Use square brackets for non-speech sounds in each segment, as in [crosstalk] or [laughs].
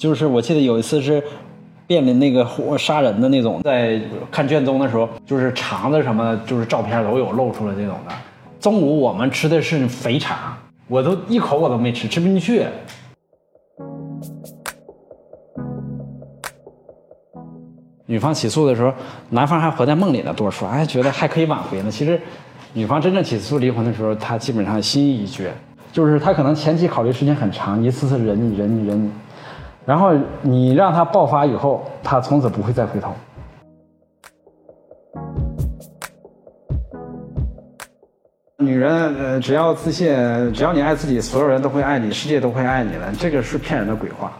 就是我记得有一次是面临那个活杀人的那种，在看卷宗的时候，就是肠子什么，就是照片都有露出来这种的。中午我们吃的是肥肠，我都一口我都没吃，吃不进去。女方起诉的时候，男方还活在梦里呢，多说，还觉得还可以挽回呢。其实，女方真正起诉离婚的时候，她基本上心意已决，就是她可能前期考虑时间很长，一次次忍你忍你忍，然后你让他爆发以后，他从此不会再回头。女人，呃，只要自信，只要你爱自己，所有人都会爱你，世界都会爱你的，这个是骗人的鬼话。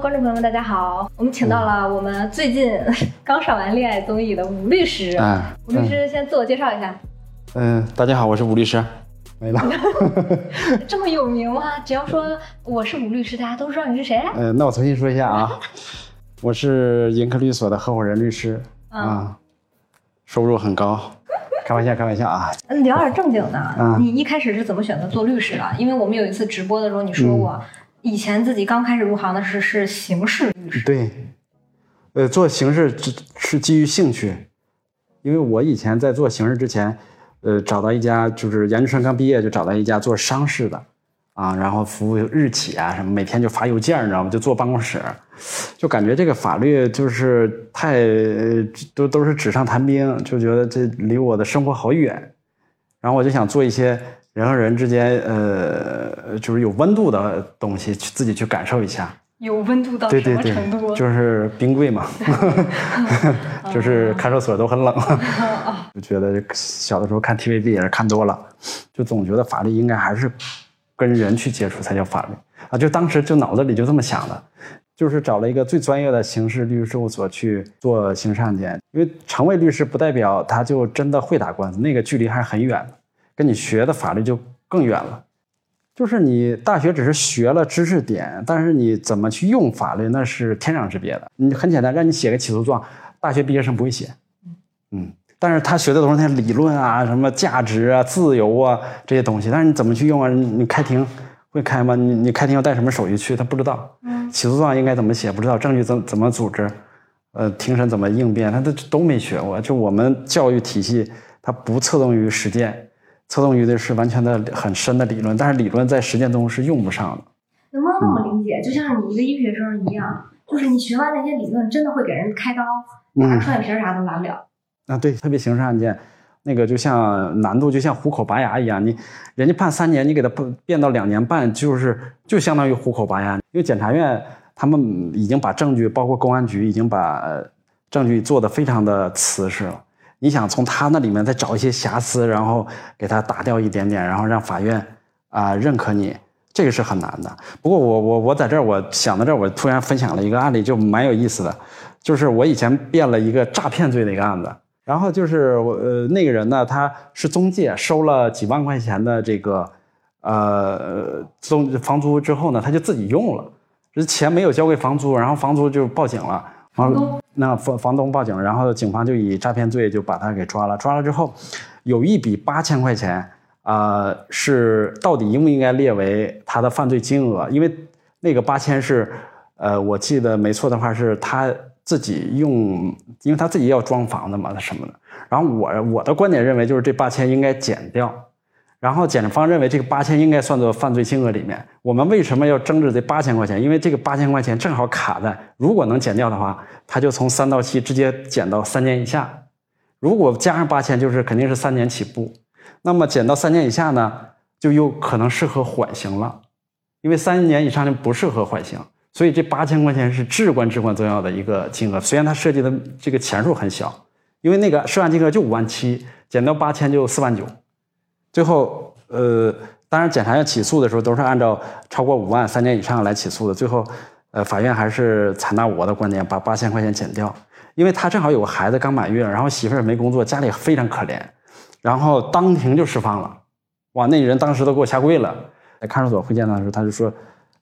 观众朋友们，大家好！我们请到了我们最近刚上完恋爱综艺的吴律师。啊，吴律师先自我介绍一下。嗯，大家好，我是吴律师。没了。[laughs] 这么有名吗？只要说我是吴律师，大家都知道你是谁？嗯，那我重新说一下啊，我是盈科律所的合伙人律师啊，收入很高。开玩笑，开玩笑啊。嗯，聊点正经的。你一开始是怎么选择做律师的？因为我们有一次直播的时候，你说过。以前自己刚开始入行的时候是刑事律师，对，呃，做刑事是是基于兴趣，因为我以前在做刑事之前，呃，找到一家就是研究生刚毕业就找到一家做商事的，啊，然后服务日企啊什么，每天就发邮件，你知道吗？就坐办公室，就感觉这个法律就是太都都是纸上谈兵，就觉得这离我的生活好远，然后我就想做一些。人和人之间，呃，就是有温度的东西，去自己去感受一下。有温度到什么程度？就是冰柜嘛，[laughs] [laughs] 就是看守所都很冷。[laughs] 就觉得小的时候看 TVB 也是看多了，就总觉得法律应该还是跟人去接触才叫法律啊！就当时就脑子里就这么想的，就是找了一个最专业的刑事律师事务所去做刑事案件，因为成为律师不代表他就真的会打官司，那个距离还是很远的。跟你学的法律就更远了，就是你大学只是学了知识点，但是你怎么去用法律那是天壤之别的。你很简单，让你写个起诉状，大学毕业生不会写，嗯，但是他学的都是那些理论啊，什么价值啊、自由啊这些东西，但是你怎么去用啊？你开庭会开吗？你你开庭要带什么手续去？他不知道。嗯，起诉状应该怎么写？不知道。证据怎怎么组织？呃，庭审怎么应变？他都都没学过。就我们教育体系，它不侧重于实践。侧重于的是完全的很深的理论，但是理论在实践中是用不上的。能不能那么理解？就像你一个医学生一样，就是你学完那些理论，真的会给人开刀，打双眼皮啥都拿不了。啊，对，特别刑事案件，那个就像难度就像虎口拔牙一样，你人家判三年，你给他变到两年半，就是就相当于虎口拔牙。因为检察院他们已经把证据，包括公安局已经把证据做得非常的瓷实了。你想从他那里面再找一些瑕疵，然后给他打掉一点点，然后让法院啊认可你，这个是很难的。不过我我我在这儿，我想到这儿，我突然分享了一个案例，就蛮有意思的，就是我以前辩了一个诈骗罪的一个案子，然后就是我呃那个人呢，他是中介，收了几万块钱的这个呃租房租之后呢，他就自己用了，这钱没有交给房租，然后房租就报警了。房东那房房东报警，然后警方就以诈骗罪就把他给抓了。抓了之后，有一笔八千块钱啊，是到底应不应该列为他的犯罪金额？因为那个八千是，呃，我记得没错的话是他自己用，因为他自己要装房子嘛，什么的。然后我我的观点认为就是这八千应该减掉。然后检方认为这个八千应该算作犯罪金额里面。我们为什么要争执这八千块钱？因为这个八千块钱正好卡在，如果能减掉的话，他就从三到七直接减到三年以下。如果加上八千，就是肯定是三年起步。那么减到三年以下呢，就有可能适合缓刑了，因为三年以上就不适合缓刑。所以这八千块钱是至关至关重要的一个金额。虽然它涉及的这个钱数很小，因为那个涉案金额就五万七，减到八千就四万九。最后，呃，当然，检察院起诉的时候都是按照超过五万三年以上来起诉的。最后，呃，法院还是采纳我的观点，把八千块钱减掉，因为他正好有个孩子刚满月，然后媳妇儿没工作，家里非常可怜，然后当庭就释放了。哇，那人当时都给我下跪了。在看守所会见的时候，他就说，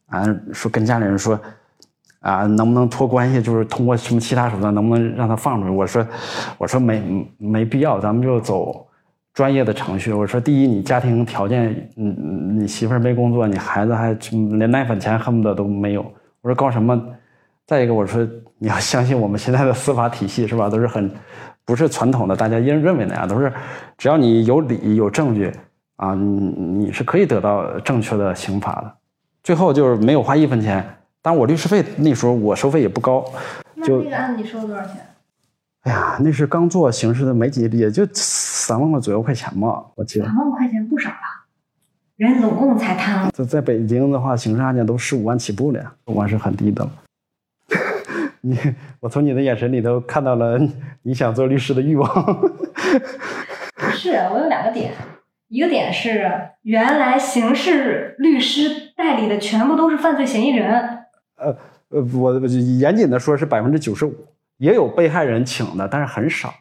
啊，说跟家里人说，啊，能不能托关系，就是通过什么其他手段，能不能让他放出去？我说，我说没没必要，咱们就走。专业的程序。我说，第一，你家庭条件，嗯，你媳妇儿没工作，你孩子还连奶粉钱恨不得都没有。我说搞什么？再一个，我说你要相信我们现在的司法体系是吧？都是很不是传统的大家认认为那样，都是只要你有理有证据啊，你你是可以得到正确的刑罚的。最后就是没有花一分钱，但我律师费那时候我收费也不高。那那个案子你收了多少钱？哎呀，那是刚做刑事的没几，也就三万块左右块钱吧，我记得。三万块钱不少了，人总共才贪了。在在北京的话，刑事案件都十五万起步了呀，五万是很低的了。[laughs] 你，我从你的眼神里头看到了你想做律师的欲望。[laughs] 是我有两个点，一个点是原来刑事律师代理的全部都是犯罪嫌疑人。呃呃，我严谨的说是百分之九十五，也有被害人请的，但是很少，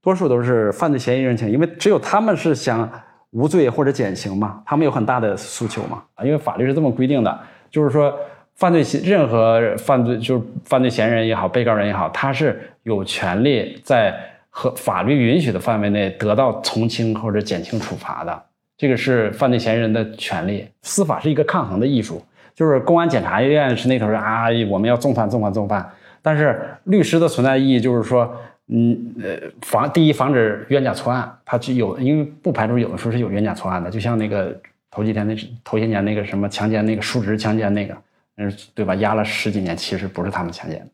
多数都是犯罪嫌疑人请，因为只有他们是想无罪或者减刑嘛，他们有很大的诉求嘛啊，因为法律是这么规定的，就是说。犯罪嫌任何犯罪就是犯罪嫌疑人也好，被告人也好，他是有权利在和法律允许的范围内得到从轻或者减轻处罚的。这个是犯罪嫌疑人的权利。司法是一个抗衡的艺术，就是公安检察院是那头说啊，我们要重判重判重判。但是律师的存在意义就是说，嗯呃，防第一防止冤假错案，他具有因为不排除有的时候是有冤假错案的，就像那个头几天那头些年那个什么强奸那个叔侄强奸那个。嗯，对吧？压了十几年，其实不是他们强奸，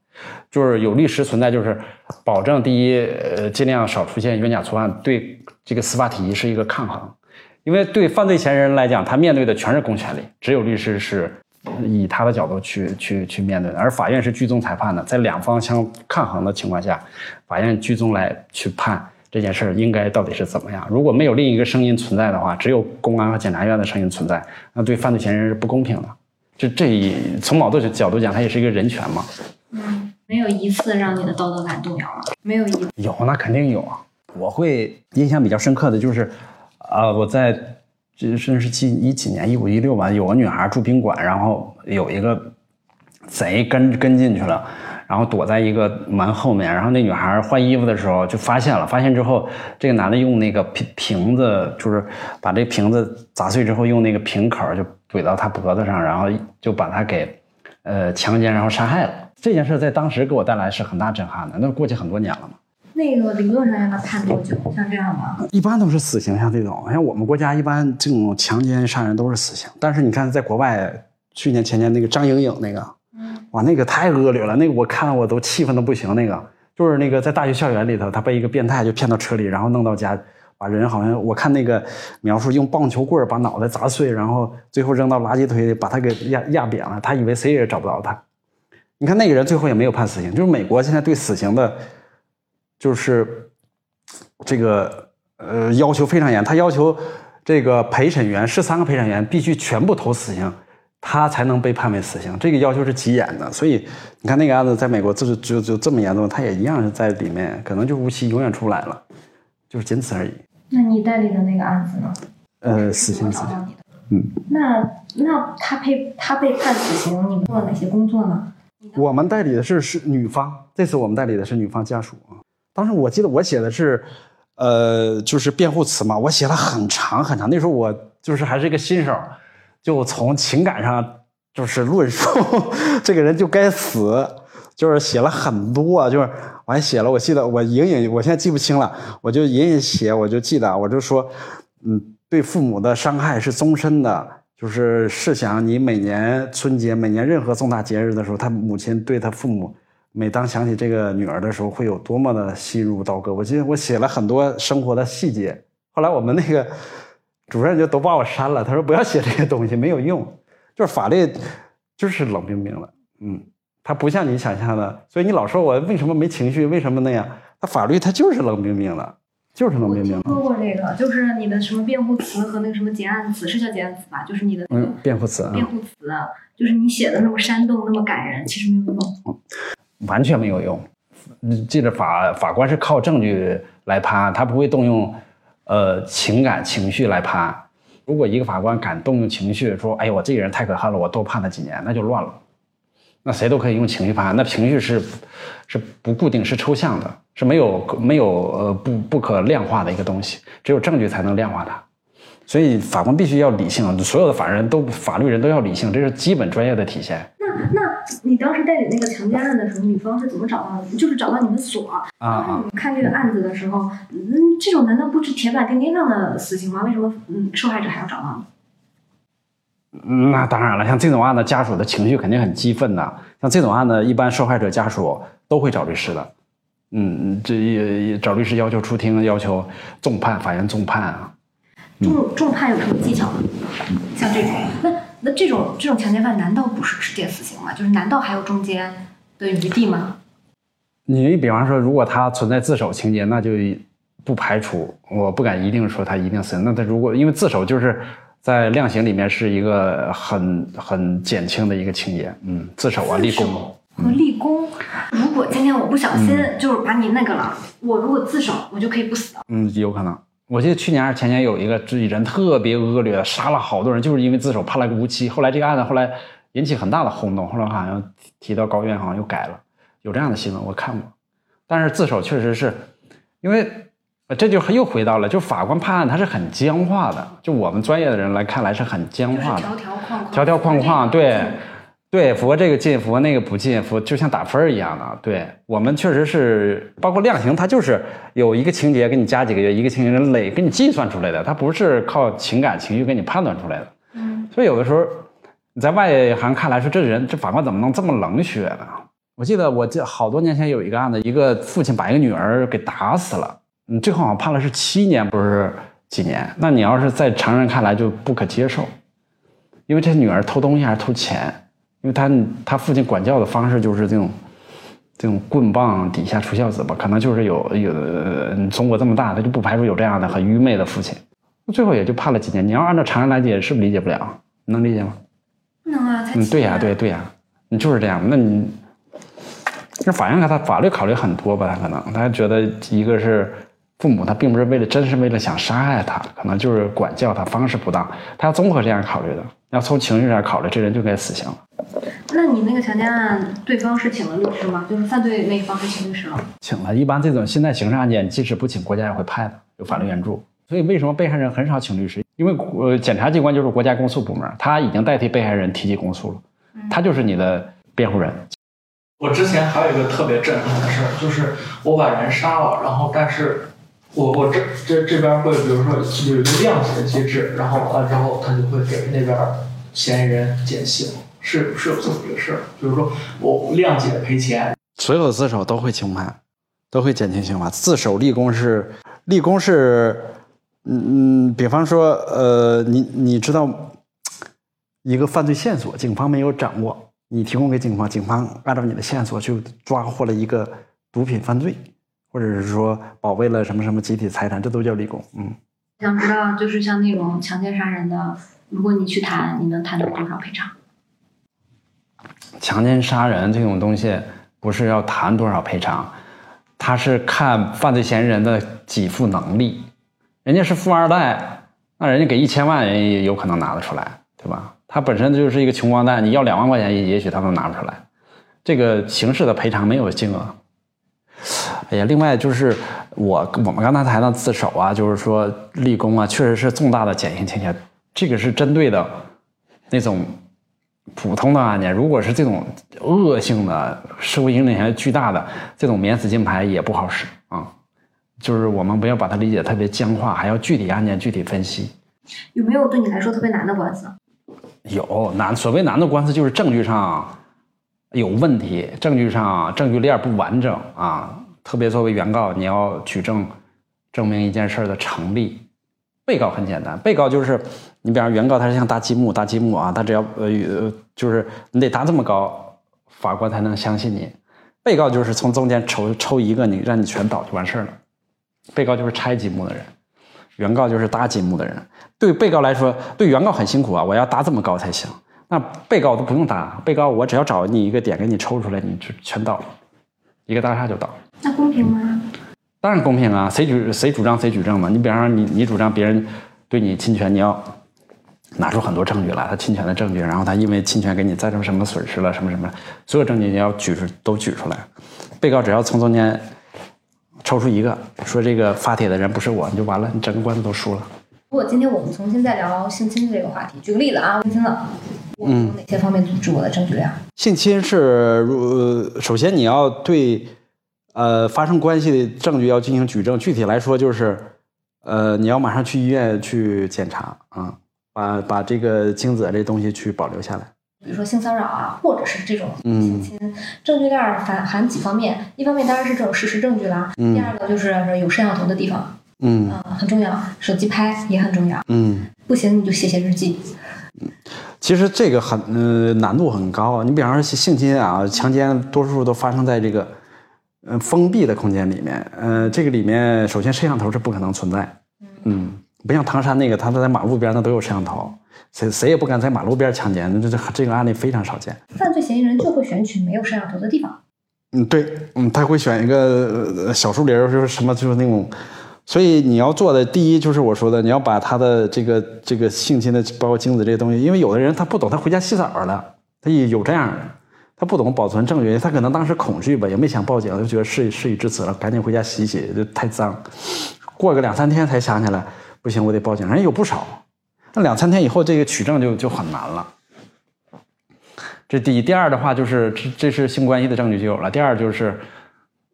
就是有律师存在，就是保证第一，呃，尽量少出现冤假错案，对这个司法体系是一个抗衡。因为对犯罪嫌疑人来讲，他面对的全是公权力，只有律师是以他的角度去去去面对的，而法院是居中裁判的，在两方相抗衡的情况下，法院居中来去判这件事儿应该到底是怎么样。如果没有另一个声音存在的话，只有公安和检察院的声音存在，那对犯罪嫌疑人是不公平的。就这一从某个角度讲，它也是一个人权嘛。嗯，没有一次让你的道德感动摇了，没有一有那肯定有啊。我会印象比较深刻的就是，啊，我在这甚是几一几年一五一六吧，有个女孩住宾馆，然后有一个贼跟跟进去了。然后躲在一个门后面，然后那女孩换衣服的时候就发现了，发现之后，这个男的用那个瓶瓶子，就是把这瓶子砸碎之后，用那个瓶口就怼到她脖子上，然后就把她给，呃，强奸然后杀害了。这件事在当时给我带来是很大震撼的。那过去很多年了嘛。那个理论上让他判多久？像这样的？一般都是死刑，像这种，像我们国家一般这种强奸杀人都是死刑。但是你看，在国外，去年前年那个张颖颖那个。哇，那个太恶劣了，那个我看了我都气愤的不行。那个就是那个在大学校园里头，他被一个变态就骗到车里，然后弄到家，把人好像我看那个描述用棒球棍把脑袋砸碎，然后最后扔到垃圾堆里，把他给压压扁了。他以为谁也找不到他。你看那个人最后也没有判死刑。就是美国现在对死刑的，就是这个呃要求非常严，他要求这个陪审员十三个陪审员必须全部投死刑。他才能被判为死刑，这个要求是极严的。所以你看那个案子，在美国就是就就这么严重，他也一样是在里面，可能就无期永远出不来了，就是仅此而已。那你代理的那个案子呢？呃，死刑，死刑。嗯。那那他被他被判死刑，你们做了哪些工作呢？我们代理的是是女方，这次我们代理的是女方家属啊。当时我记得我写的是，呃，就是辩护词嘛，我写了很长很长。那时候我就是还是一个新手。就从情感上就是论述 [laughs] 这个人就该死，就是写了很多，就是我还写了，我记得我隐隐，我现在记不清了，我就隐隐写，我就记得，我就说，嗯，对父母的伤害是终身的，就是试想你每年春节，每年任何重大节日的时候，他母亲对他父母，每当想起这个女儿的时候，会有多么的心如刀割。我记得我写了很多生活的细节，后来我们那个。[laughs] 主任就都把我删了，他说不要写这些东西，没有用。就是法律就是冷冰冰的，嗯，它不像你想象的。所以你老说我为什么没情绪，为什么那样？它法律它就是冷冰冰的，就是冷冰冰。说过这个，就是你的什么辩护词和那个什么结案词，是叫结案词吧？就是你的嗯辩护词，辩护词，就是你写的那么煽动，那么感人，其实没有用，完全没有用。记得法法官是靠证据来判，他不会动用。呃，情感情绪来判，如果一个法官敢动用情绪说：“哎呦，我这个人太可恨了，我多判他几年”，那就乱了。那谁都可以用情绪判。那情绪是是不固定、是抽象的，是没有没有呃不不可量化的一个东西，只有证据才能量化它。所以法官必须要理性，所有的法人都法律人都要理性，这是基本专业的体现。那那你当时代理那个强奸案的时候，女方是怎么找到的？就是找到你们所当时！你们看这个案子的时候，嗯，这种难道不是铁板钉钉上的死刑吗？为什么嗯受害者还要找到嗯，那当然了，像这种案子，家属的情绪肯定很激愤的。像这种案子，一般受害者家属都会找律师的。嗯，这也找律师要求出庭，要求重判，法院重判啊。重重判有什么技巧吗？像这种，那那这种这种强奸犯难道不是直接死刑吗？就是难道还有中间的余地吗？你比方说，如果他存在自首情节，那就不排除，我不敢一定说他一定死。那他如果因为自首就是在量刑里面是一个很很减轻的一个情节，嗯，自首啊，立功和立功。如果今天我不小心就是把你那个了，我如果自首，我就可以不死。嗯，有可能。我记得去年还是前年有一个自己人特别恶劣，杀了好多人，就是因为自首判了个无期。后来这个案子后来引起很大的轰动，后来好像提到高院，好像又改了，有这样的新闻我看过。但是自首确实是，因为这就又回到了，就法官判案他是很僵化的，就我们专业的人来看来是很僵化的，条条框框，条条框框，对。对，符合这个进，符合那个不进，符就像打分一样的。对我们确实是，包括量刑，它就是有一个情节给你加几个月，一个情节累给你计算出来的，它不是靠情感情绪给你判断出来的。嗯，所以有的时候你在外行看来说，这人这法官怎么能这么冷血呢？我记得我记好多年前有一个案子，一个父亲把一个女儿给打死了，嗯，最后好像判了是七年，不是几年。那你要是在常人看来就不可接受，因为这女儿偷东西还是偷钱？因为他他父亲管教的方式就是这种，这种棍棒底下出孝子吧，可能就是有有中国这么大，他就不排除有这样的很愚昧的父亲，最后也就判了几年。你要按照常人来解，是不是理解不了？能理解吗？能啊，嗯，对呀，对对呀，你就是这样。那你，那法院他法律考虑很多吧？他可能他觉得一个是父母，他并不是为了真是为了想杀害他，可能就是管教他方式不当，他要综合这样考虑的。要从情绪上考虑，这人就该死刑了。那你那个强奸案，对方是请了律师吗？就是犯罪那一方是请律师了？请了。一般这种现在刑事案件，即使不请，国家也会派的，有法律援助。所以为什么被害人很少请律师？因为呃，检察机关就是国家公诉部门，他已经代替被害人提起公诉了，他就是你的辩护人。我之前还有一个特别震撼的事儿，就是我把人杀了，然后但是我我这这这边会比如说有一个谅解的机制，然后完了之后他就会给那边嫌疑人减刑。是是有这么一个事儿，就是说我谅解赔钱，所有自首都会轻判，都会减轻刑罚。自首立功是立功是，嗯嗯，比方说，呃，你你知道一个犯罪线索，警方没有掌握，你提供给警方，警方按照你的线索去抓获了一个毒品犯罪，或者是说保卫了什么什么集体财产，这都叫立功。嗯，想知道就是像那种强奸杀人的，如果你去谈，你能谈到多少赔偿？强奸杀人这种东西，不是要谈多少赔偿，他是看犯罪嫌疑人的给付能力。人家是富二代，那人家给一千万，人也有可能拿得出来，对吧？他本身就是一个穷光蛋，你要两万块钱，也许他都拿不出来。这个刑事的赔偿没有金额。哎呀，另外就是我我们刚才谈到自首啊，就是说立功啊，确实是重大的减刑情节，这个是针对的那种。普通的案件，如果是这种恶性的、社会影响巨大的这种免死金牌也不好使啊。就是我们不要把它理解特别僵化，还要具体案件具体分析。有没有对你来说特别难的官司？有难，所谓难的官司就是证据上有问题，证据上证据链不完整啊。特别作为原告，你要举证证明一件事的成立。被告很简单，被告就是你，比方原告他是像搭积木，搭积木啊，他只要呃呃，就是你得搭这么高，法官才能相信你。被告就是从中间抽抽一个，你让你全倒就完事儿了。被告就是拆积木的人，原告就是搭积木的人。对被告来说，对原告很辛苦啊，我要搭这么高才行。那被告都不用打，被告我只要找你一个点给你抽出来，你就全倒了，一个大厦就倒。那公平吗？当然公平啊，谁举谁主张谁举证嘛。你比方说你你主张别人对你侵权，你要拿出很多证据来，他侵权的证据，然后他因为侵权给你造成什么损失了，什么什么，所有证据你要举出都举出来。被告只要从中间抽出一个，说这个发帖的人不是我，你就完了，你整个官司都输了。如果今天我们重新再聊性侵这个话题，举个例子啊，性侵了，我们有哪些方面组织我的证据量？性侵是，呃，首先你要对，呃，发生关系的证据要进行举证。具体来说就是，呃，你要马上去医院去检查啊，把把这个精子这东西去保留下来。比如说性骚扰啊，或者是这种性侵，证据链含含几方面？一方面当然是这种事实证据啦，第二个就是有摄像头的地方。嗯很重要，手机拍也很重要。嗯，不行你就写写日记。嗯，其实这个很呃难度很高。你比方说性侵啊、强奸，多数都发生在这个呃封闭的空间里面。呃，这个里面首先摄像头是不可能存在。嗯，不像唐山那个，他都在马路边，那都有摄像头，谁谁也不敢在马路边强奸。这这这个案例非常少见。犯罪嫌疑人就会选取没有摄像头的地方。嗯，对，嗯，他会选一个小树林，就是什么，就是那种。所以你要做的第一就是我说的，你要把他的这个这个性侵的，包括精子这些东西，因为有的人他不懂，他回家洗澡了，他也有这样的，他不懂保存证据，他可能当时恐惧吧，也没想报警，就觉得事事已至此了，赶紧回家洗洗，就太脏。过个两三天才想起来，不行，我得报警。人有不少，那两三天以后这个取证就就很难了。这第一，第二的话就是这这是性关系的证据就有了。第二就是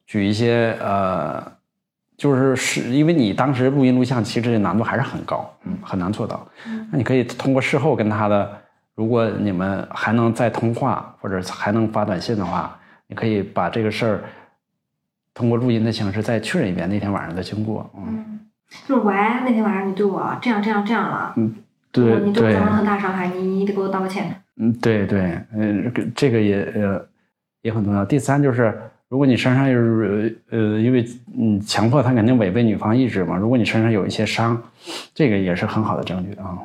举一些呃。就是是因为你当时录音录像，其实这难度还是很高，嗯，很难做到。那你可以通过事后跟他的，如果你们还能再通话或者还能发短信的话，你可以把这个事儿通过录音的形式再确认一遍那天晚上的经过。嗯，就是喂，那天晚上你对我这样这样这样了，嗯，对，你对我造成了很大伤害，你你得给我道个歉。嗯，对对，嗯，这个也呃也很重要。第三就是。如果你身上是呃，因为嗯强迫他肯定违背女方意志嘛。如果你身上有一些伤，这个也是很好的证据啊。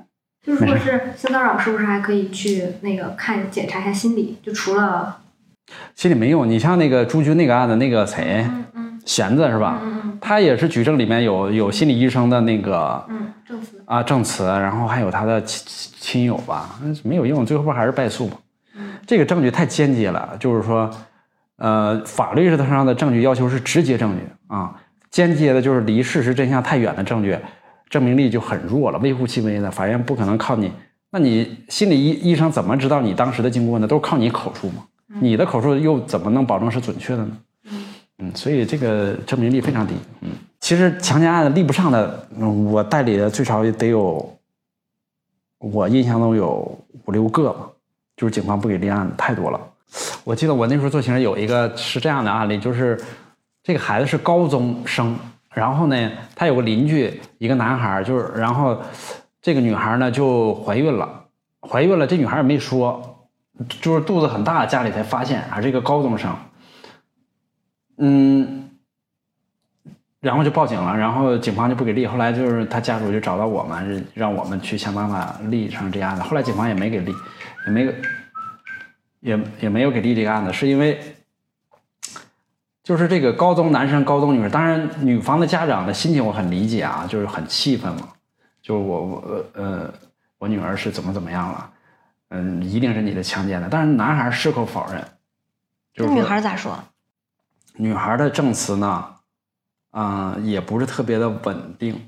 就如果是性骚扰，是不是还可以去那个看检查一下心理？就除了心理没用，你像那个朱军那个案子，那个谁，嗯嗯，弦子是吧？嗯嗯，他也是举证里面有有心理医生的那个嗯证词啊证词，然后还有他的亲亲友吧，没有用，最后不还是败诉吗。嗯，这个证据太间接了，就是说。呃，法律上的证据要求是直接证据啊，间接的就是离事实真相太远的证据，证明力就很弱了，微乎其微的。法院不可能靠你，那你心理医医生怎么知道你当时的经过呢？都是靠你口述嘛，你的口述又怎么能保证是准确的呢？嗯，所以这个证明力非常低。嗯，其实强奸案立不上的，我代理的最少也得有，我印象中有五六个吧，就是警方不给立案的太多了。我记得我那时候做刑事有一个是这样的案例，就是这个孩子是高中生，然后呢，他有个邻居一个男孩，就是然后这个女孩呢就怀孕了，怀孕了，这女孩也没说，就是肚子很大，家里才发现，还是一个高中生，嗯，然后就报警了，然后警方就不给立，后来就是他家属就找到我们，让我们去想办法立成这案子，后来警方也没给立，也没。也也没有给立这个案子，是因为就是这个高中男生、高中女生，当然女方的家长的心情我很理解啊，就是很气愤嘛，就是我我呃我女儿是怎么怎么样了，嗯，一定是你的强奸的，但是男孩矢口否认。那女孩咋说？女孩的证词呢，啊，也不是特别的稳定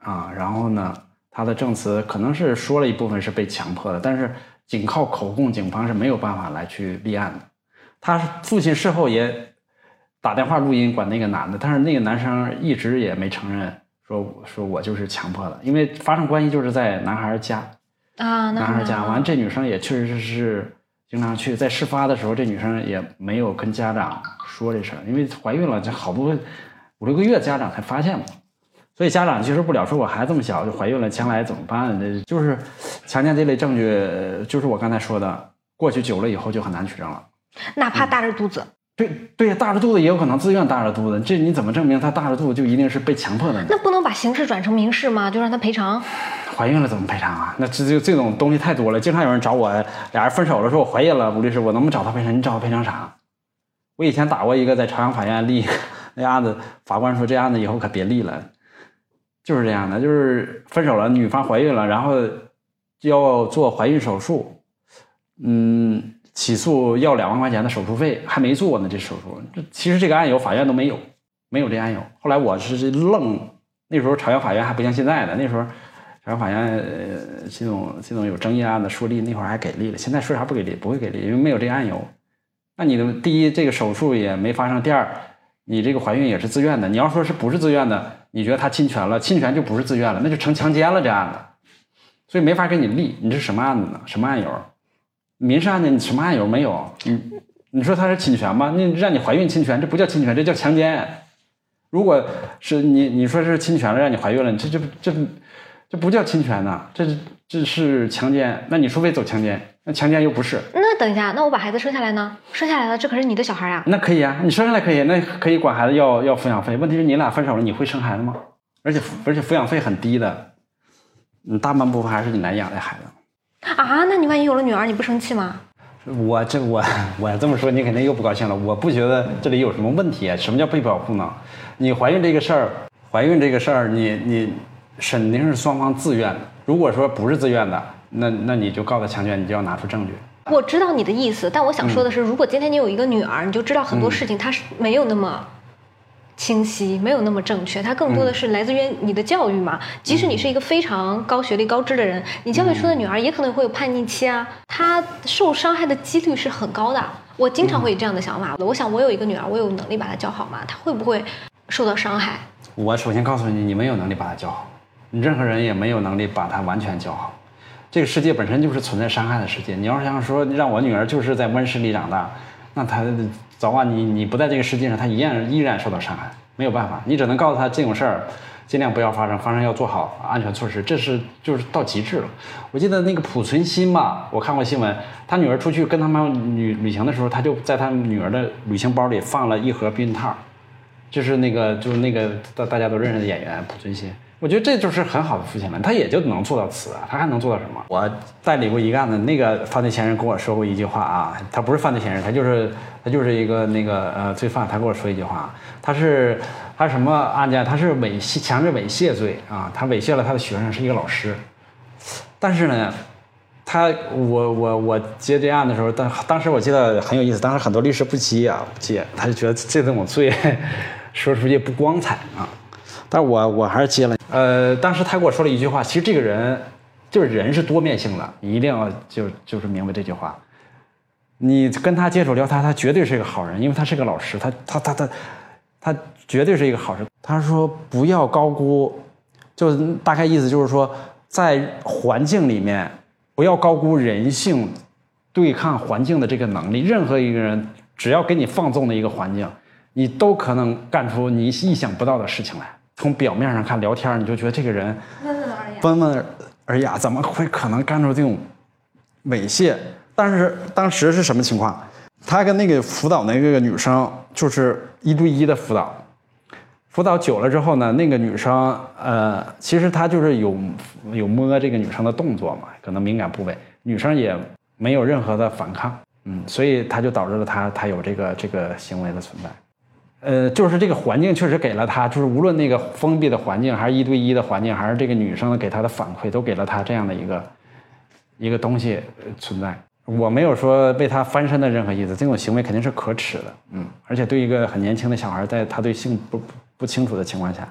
啊，然后呢，她的证词可能是说了一部分是被强迫的，但是。仅靠口供，警方是没有办法来去立案的。他父亲事后也打电话录音管那个男的，但是那个男生一直也没承认，说说我就是强迫的，因为发生关系就是在男孩家啊，男孩家。完，这女生也确实是经常去。在事发的时候，这女生也没有跟家长说这事儿，因为怀孕了，这好多五六个月，家长才发现嘛。所以家长接受不了，说我孩子这么小就怀孕了，将来怎么办？这就是强奸这类证据，就是我刚才说的，过去久了以后就很难取证了。哪怕大着肚子，对对呀，大着肚子也有可能自愿大着肚子，这你怎么证明他大着肚子就一定是被强迫的呢？那不能把刑事转成民事吗？就让他赔偿？怀孕了怎么赔偿啊？那这这这种东西太多了，经常有人找我，俩人分手了，说我怀孕了，吴律师，我能不能找他赔偿？你找他赔偿啥？我以前打过一个在朝阳法院立那案子，法官说这案子以后可别立了。就是这样的，就是分手了，女方怀孕了，然后要做怀孕手术，嗯，起诉要两万块钱的手术费，还没做呢。这手术，这其实这个案由法院都没有，没有这案由。后来我是愣，那时候朝阳法院还不像现在的，那时候朝阳法院呃，这种这种有争议案的说利，那会儿还给力了。现在说啥不给力，不会给力，因为没有这案由。那你的第一，这个手术也没发生；第二，你这个怀孕也是自愿的。你要说是不是自愿的，你觉得他侵权了，侵权就不是自愿了，那就成强奸了这案子。所以没法给你立，你这什么案子呢？什么案由？民事案件你什么案由没有？你你说他是侵权吗？那让你怀孕侵权，这不叫侵权，这叫强奸。如果是你你说是侵权了，让你怀孕了，这这这这不叫侵权呐，这是这是强奸。那你除非走强奸，那强奸又不是。那等一下，那我把孩子生下来呢？生下来了，这可是你的小孩呀。那可以啊，你生下来可以，那可以管孩子要要抚养费。问题是你俩分手了，你会生孩子吗？而且而且抚养费很低的。嗯，大半部分还是你来养的孩子啊？那你万一有了女儿，你不生气吗？我这我我这么说，你肯定又不高兴了。我不觉得这里有什么问题。什么叫被保护呢？你怀孕这个事儿，怀孕这个事儿，你你肯定是双方自愿的。如果说不是自愿的，那那你就告他强奸，你就要拿出证据。我知道你的意思，但我想说的是，如果今天你有一个女儿，你就知道很多事情它是没有那么。清晰没有那么正确，它更多的是来自于你的教育嘛。即使你是一个非常高学历、高知的人，你教育出的女儿也可能会有叛逆期啊。她受伤害的几率是很高的。我经常会有这样的想法，我想我有一个女儿，我有能力把她教好吗？她会不会受到伤害？我首先告诉你，你没有能力把她教好，你任何人也没有能力把她完全教好。这个世界本身就是存在伤害的世界。你要是想说让我女儿就是在温室里长大，那她。早晚你你不在这个世界上，她一样依然受到伤害，没有办法，你只能告诉她这种事儿尽量不要发生，发生要做好安全措施，这是就是到极致了。我记得那个濮存昕吧，我看过新闻，他女儿出去跟他们旅旅行的时候，他就在他女儿的旅行包里放了一盒避孕套，就是那个就是那个大大家都认识的演员濮存昕。我觉得这就是很好的父亲了，他也就能做到此啊，他还能做到什么？我代理过一个案子，那个犯罪嫌疑人跟我说过一句话啊，他不是犯罪嫌疑人，他就是他就是一个那个呃罪犯，他跟我说一句话，他是他什么案件？他是猥亵强制猥亵罪啊，他猥亵了他的学生，是一个老师，但是呢，他我我我接这案的时候，当当时我记得很有意思，当时很多律师不接啊不接，他就觉得这种罪 [laughs] 说出去不光彩啊。但我我还是接了。呃，当时他跟我说了一句话，其实这个人就是人是多面性的，一定要就就是明白这句话。你跟他接触聊他，他绝对是一个好人，因为他是个老师，他他他他他绝对是一个好人。他说不要高估，就大概意思就是说，在环境里面不要高估人性对抗环境的这个能力。任何一个人只要给你放纵的一个环境，你都可能干出你意想不到的事情来。从表面上看，聊天你就觉得这个人温文尔雅，温文尔雅，怎么会可能干出这种猥亵？但是当时是什么情况？他跟那个辅导那个女生就是一对一的辅导，辅导久了之后呢，那个女生呃，其实他就是有有摸这个女生的动作嘛，可能敏感部位，女生也没有任何的反抗，嗯，所以他就导致了他他有这个这个行为的存在。呃，就是这个环境确实给了他，就是无论那个封闭的环境，还是一对一的环境，还是这个女生给他的反馈，都给了他这样的一个一个东西存在。我没有说为他翻身的任何意思，这种行为肯定是可耻的，嗯，而且对一个很年轻的小孩，在他对性不不清楚的情况下，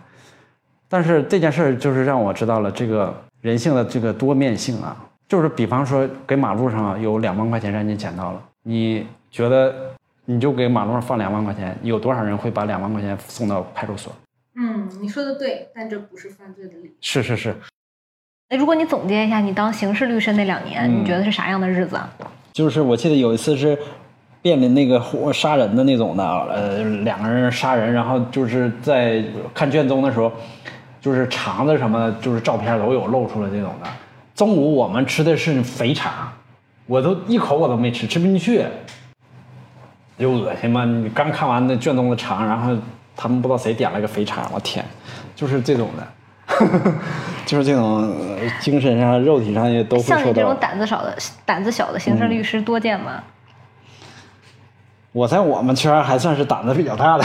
但是这件事儿就是让我知道了这个人性的这个多面性啊，就是比方说给马路上有两万块钱让你捡到了，你觉得？你就给马路上放两万块钱，有多少人会把两万块钱送到派出所？嗯，你说的对，但这不是犯罪的理由。是是是。那，如果你总结一下，你当刑事律师那两年，你觉得是啥样的日子？就是我记得有一次是面临那个杀人的那种的，呃，两个人杀人，然后就是在看卷宗的时候，就是肠子什么，就是照片都有露出来这种的。中午我们吃的是肥肠，我都一口我都没吃，吃不进去。就恶心嘛！你刚看完那卷宗的肠，然后他们不知道谁点了个肥肠，我天，就是这种的，[laughs] 就是这种精神上、肉体上也都会受到。像你这种胆子少的、胆子小的刑事律师多见吗？我在我们圈还算是胆子比较大的。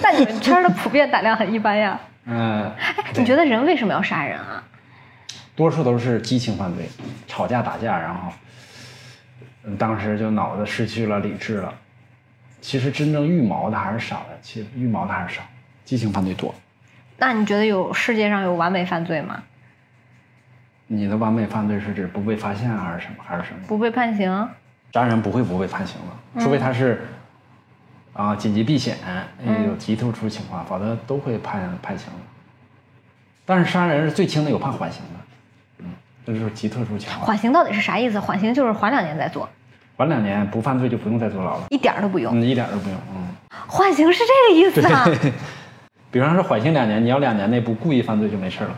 但你们圈的普遍胆量很一般呀。[laughs] 嗯。哎，你觉得人为什么要杀人啊？多数都是激情犯罪，吵架打架，然后，嗯，当时就脑子失去了理智了。其实真正预谋的还是少的，其实预谋的还是少，激情犯罪多。那你觉得有世界上有完美犯罪吗？你的完美犯罪是指不被发现还是什么？还是什么？不被判刑？杀人不会不被判刑的，除非他是啊紧急避险，有极特殊情况，否则都会判判刑的。但是杀人是最轻的，有判缓刑的，嗯，这就是极特殊情况。缓刑到底是啥意思？缓刑就是缓两年再坐，缓两年不犯罪就不用再坐牢了，一点儿都不用。嗯，一点都不用，嗯。缓刑是这个意思啊？[laughs] 比方说缓刑两年，你要两年内不故意犯罪就没事了，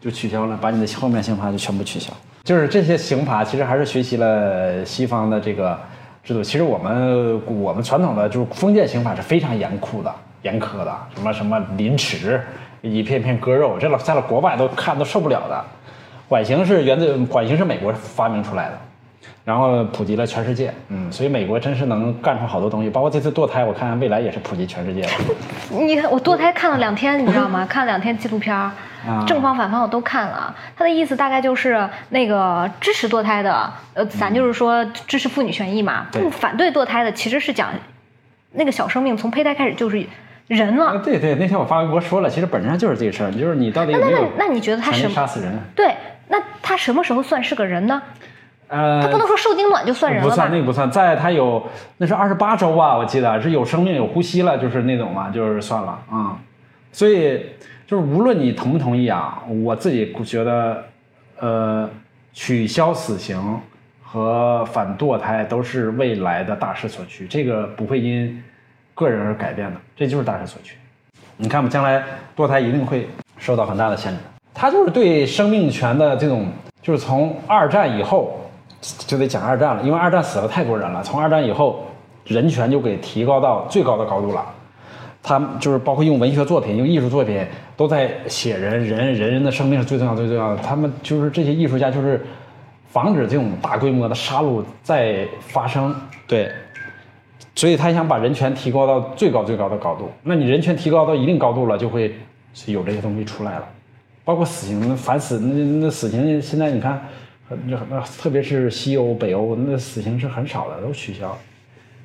就取消了，把你的后面刑罚就全部取消。就是这些刑罚其实还是学习了西方的这个制度。其实我们我们传统的就是封建刑法是非常严酷的、严苛的，什么什么凌迟。一片片割肉，这老在了国外都看都受不了的。缓刑是源自缓刑是美国发明出来的，然后普及了全世界。嗯，所以美国真是能干出好多东西，包括这次堕胎，我看未来也是普及全世界。[laughs] 你看我堕胎看了两天，你知道吗？[laughs] 看了两天纪录片，正方反方我都看了。他的意思大概就是那个支持堕胎的，呃，咱就是说支持妇女权益嘛。不反对堕胎的其实是讲那个小生命从胚胎开始就是。人了，对对，那天我发微博说了，其实本质上就是这个事儿，就是你到底有没有那你觉得他什么杀死人？对，那他什么时候算是个人呢？呃，他不能说受精卵就算人了不算，那个不算，在他有那是二十八周吧，我记得是有生命有呼吸了，就是那种嘛，就是算了啊。所以就是无论你同不同意啊，我自己觉得，呃，取消死刑和反堕胎都是未来的大势所趋，这个不会因。个人而改变的，这就是大势所趋。你看吧，将来堕胎一定会受到很大的限制。它就是对生命权的这种，就是从二战以后就得讲二战了，因为二战死了太多人了。从二战以后，人权就给提高到最高的高度了。他就是包括用文学作品、用艺术作品，都在写人，人人人的生命是最重要、最重要的。他们就是这些艺术家，就是防止这种大规模的杀戮再发生。对。所以他想把人权提高到最高最高的高度。那你人权提高到一定高度了，就会有这些东西出来了，包括死刑、反死那那死刑现在你看，那那特别是西欧、北欧，那死刑是很少的，都取消。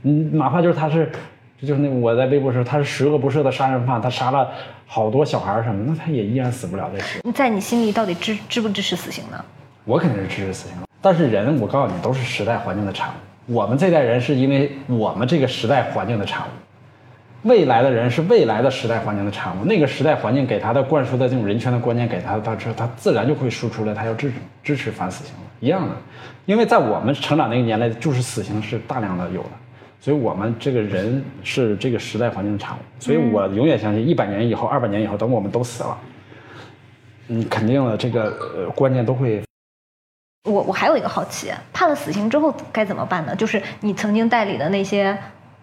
嗯，哪怕就是他是，就是那我在微博说他是十恶不赦的杀人犯，他杀了好多小孩什么，那他也依然死不了这死。在你心里到底支支不支持死刑呢？我肯定是支持死刑，但是人，我告诉你，都是时代环境的产物。我们这代人是因为我们这个时代环境的产物，未来的人是未来的时代环境的产物。那个时代环境给他的灌输的这种人权的观念，给他，他之后他自然就会输出来，他要支持支持反死刑一样的。因为在我们成长那个年代，就是死刑是大量的有的，所以我们这个人是这个时代环境的产物。所以我永远相信，一百年以后、二百年以后，等我们都死了，嗯，肯定的这个呃观念都会。我我还有一个好奇，判了死刑之后该怎么办呢？就是你曾经代理的那些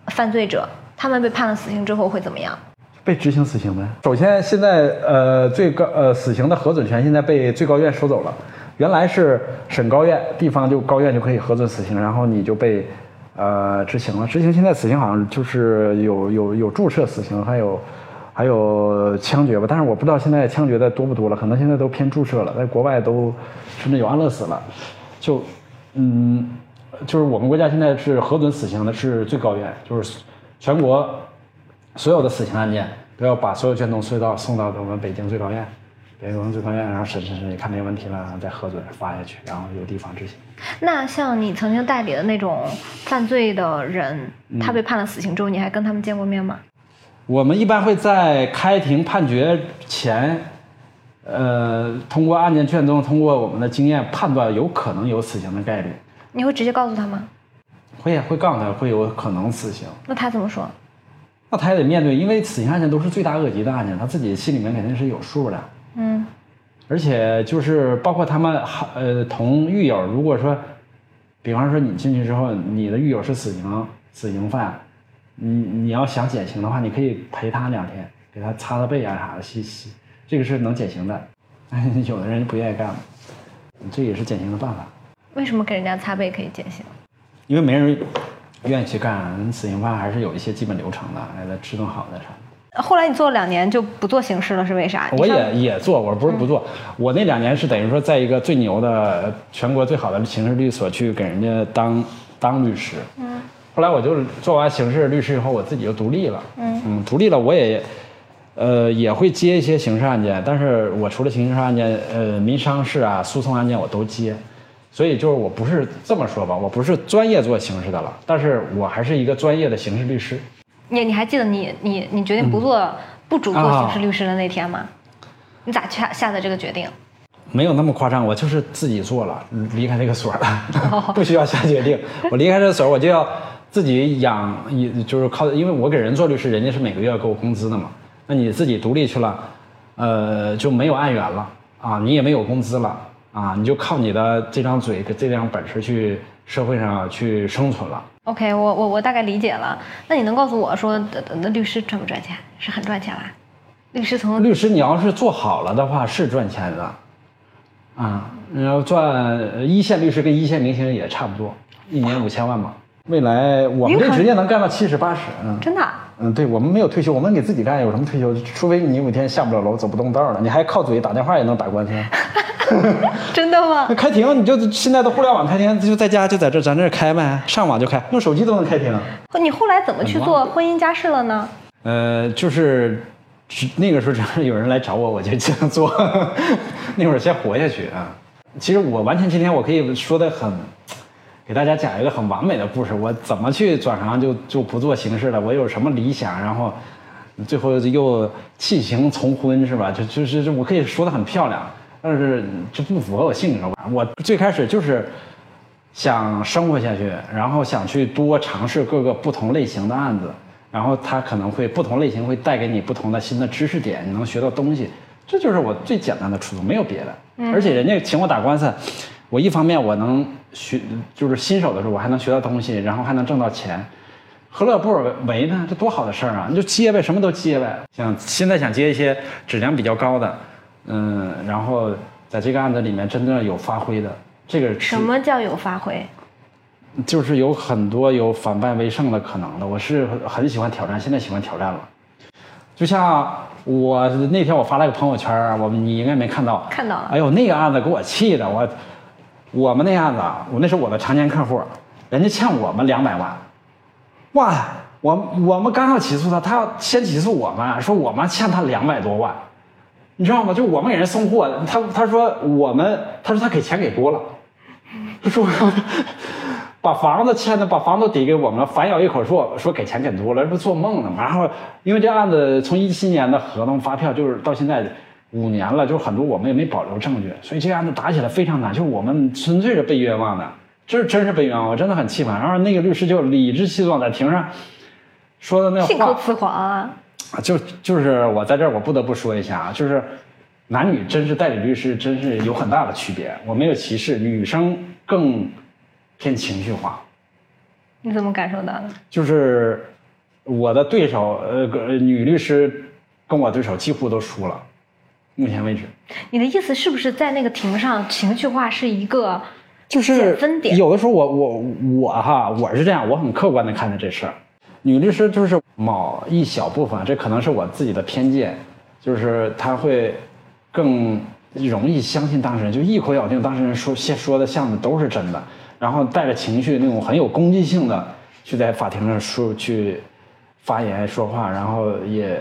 犯罪者，他们被判了死刑之后会怎么样？被执行死刑呗。首先，现在呃最高呃死刑的核准权现在被最高院收走了，原来是省高院、地方就高院就可以核准死刑，然后你就被呃执行了。执行现在死刑好像就是有有有注射死刑，还有还有枪决吧，但是我不知道现在枪决的多不多了，可能现在都偏注射了，在国外都。甚至有安乐死了，就，嗯，就是我们国家现在是核准死刑的是最高院，就是全国所有的死刑案件都要把所有卷宗隧道送到我们北京最高院，北京最高院然后审审审，你看没问题了，然后再核准发下去，然后由地方执行。那像你曾经代理的那种犯罪的人，他被判了死刑之后，你还跟他们见过面吗？我们一般会在开庭判决前。呃，通过案件卷宗，通过我们的经验判断，有可能有死刑的概率。你会直接告诉他吗？会会告诉他会有可能死刑。那他怎么说？那他也得面对，因为死刑案件都是罪大恶极的案件，他自己心里面肯定是有数的。嗯。而且就是包括他们呃同狱友，如果说，比方说你进去之后，你的狱友是死刑死刑犯，你你要想减刑的话，你可以陪他两天，给他擦擦背啊啥的，洗洗。这个是能减刑的，[laughs] 有的人不愿意干，这也是减刑的办法。为什么给人家擦背可以减刑？因为没人愿意去干，死刑犯还是有一些基本流程的，还得吃顿好的啥。后来你做了两年就不做刑事了，是为啥？我也也做，我不是不做，我那两年是等于说在一个最牛的全国最好的刑事律所去给人家当当律师。嗯。后来我就做完刑事律师以后，我自己就独立了。嗯。嗯，独立了，我也，呃，也会接一些刑事案件，但是我除了刑事案件，呃，民商事啊、诉讼案件我都接。所以就是我不是这么说吧，我不是专业做刑事的了，但是我还是一个专业的刑事律师。你你还记得你你你决定不做不主做刑事律师的那天吗？你咋下下的这个决定？没有那么夸张，我就是自己做了，离开这个所了，[laughs] 不需要下决定。我离开这个所，我就要自己养，一就是靠，因为我给人做律师，人家是每个月要给我工资的嘛。那你自己独立去了，呃，就没有案源了啊，你也没有工资了。啊，你就靠你的这张嘴、这张本事去社会上去生存了。OK，我我我大概理解了。那你能告诉我说，那律师赚不赚钱？是很赚钱吧？律师从律师，你要是做好了的话，是赚钱的。啊，你要赚一线律师跟一线明星也差不多，一年五千万嘛。未来我们这职业能干到七十八十，嗯，真的。嗯，对我们没有退休，我们给自己干，有什么退休？除非你有一天下不了楼、走不动道了，你还靠嘴打电话也能打官司。[laughs] [laughs] 真的吗？那开庭你就现在的互联网开庭，就在家就在这咱这开呗，上网就开，用手机都能开庭。你后来怎么去做婚姻家事了呢？呃，就是那个时候，只要有人来找我，我就这样做。[laughs] 那会儿先活下去啊。其实我完全今天我可以说的很，给大家讲一个很完美的故事。我怎么去转行就就不做形式了？我有什么理想？然后最后又弃行从婚是吧？就就是我可以说的很漂亮。但是就不符合我性格。我最开始就是想生活下去，然后想去多尝试各个不同类型的案子，然后它可能会不同类型会带给你不同的新的知识点，你能学到东西。这就是我最简单的初衷，没有别的。而且人家请我打官司，我一方面我能学，就是新手的时候我还能学到东西，然后还能挣到钱，何乐不为呢？这多好的事儿啊！你就接呗，什么都接呗。想现在想接一些质量比较高的。嗯，然后在这个案子里面真正有发挥的，这个什么叫有发挥？就是有很多有反败为胜的可能的。我是很喜欢挑战，现在喜欢挑战了。就像我那天我发了个朋友圈，我你应该没看到。看到了。哎呦，那个案子给我气的，我我们那案子，我那是我的常年客户，人家欠我们两百万，哇，我我们刚要起诉他，他要先起诉我们，说我们欠他两百多万。你知道吗？就我们给人送货，他他说我们，他说他给钱给多了，他说 [laughs] 把房子欠的，把房子抵给我们了，反咬一口说说给钱给多了，这不做梦呢吗？然后因为这案子从一七年的合同发票，就是到现在五年了，就是很多我们也没保留证据，所以这案子打起来非常难，就是我们纯粹是被冤枉的，这是真是被冤枉，我真的很气愤。然后那个律师就理直气壮在庭上说的那话，信口雌黄啊。就就是我在这儿，我不得不说一下啊，就是男女真是代理律师真是有很大的区别。我没有歧视，女生更偏情绪化。你怎么感受到的？就是我的对手，呃，女律师跟我对手几乎都输了，目前为止。你的意思是不是在那个庭上情绪化是一个就是分点？有的时候我我我哈，我是这样，我很客观的看待这事儿。女律师就是某一小部分，这可能是我自己的偏见，就是她会更容易相信当事人，就一口咬定当事人说说的像的都是真的，然后带着情绪那种很有攻击性的去在法庭上说去发言说话，然后也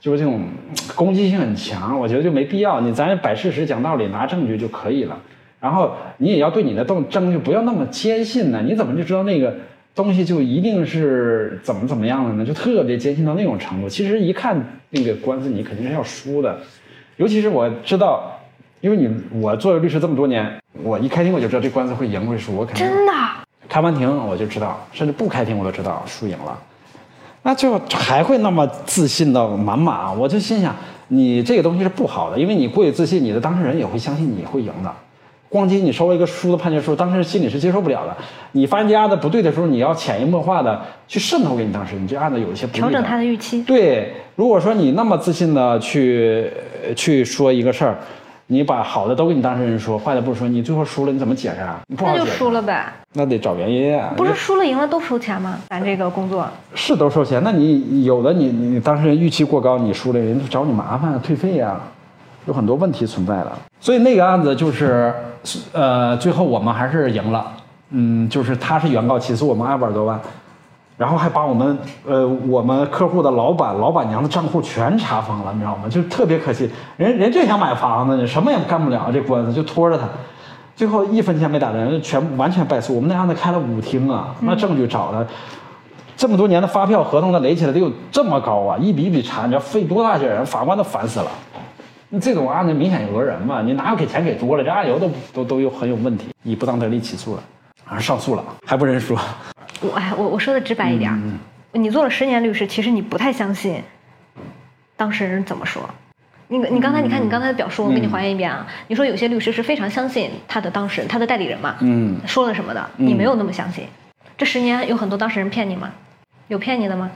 就是这种攻击性很强，我觉得就没必要。你咱摆事实讲道理拿证据就可以了，然后你也要对你的证证据不要那么坚信呢，你怎么就知道那个？东西就一定是怎么怎么样的呢？就特别坚信到那种程度。其实一看那个官司，你肯定是要输的。尤其是我知道，因为你我作为律师这么多年，我一开庭我就知道这官司会赢会输。我肯定真的开完庭我就知道，甚至不开庭我都知道输赢了。那就还会那么自信的满满？我就心想，你这个东西是不好的，因为你过于自信，你的当事人也会相信你会赢的。光听你收了一个输的判决书，当事人心里是接受不了的。你发现这案子不对的时候，你要潜移默化的去渗透给你当事人，你这案子有一些不调整他的预期。对，如果说你那么自信的去去说一个事儿，你把好的都给你当事人说，坏的不说，你最后输了你怎么解释啊？你不好那就，输了呗。那得找原因啊。不是输了赢了都收钱吗？咱这个工作，是都收钱，那你有的你你你当事人预期过高，你输了，人家找你麻烦退费呀、有很多问题存在的。所以那个案子就是，呃，最后我们还是赢了，嗯，就是他是原告起诉我们二百多万，然后还把我们呃我们客户的老板老板娘的账户全查封了，你知道吗？就特别可惜，人人就想买房子，你什么也干不了，这官司就拖着他。最后一分钱没打人，全完全败诉。我们那案子开了五庭啊，那证据找的，这么多年的发票合同的垒起来得有这么高啊，一笔一笔查，你知道费多大劲儿，法官都烦死了。那这种案子明显讹人嘛，你哪有给钱给多了？这案由都都都有很有问题，以不当得利起诉了，还上诉了，还不认输。我哎，我我说的直白一点嗯，你做了十年律师，其实你不太相信当事人怎么说。你，你刚才你看你刚才的表述，我给你还原一遍啊。你说有些律师是非常相信他的当事人，他的代理人嘛，嗯，说了什么的，你没有那么相信。这十年有很多当事人骗你吗？有骗你的吗？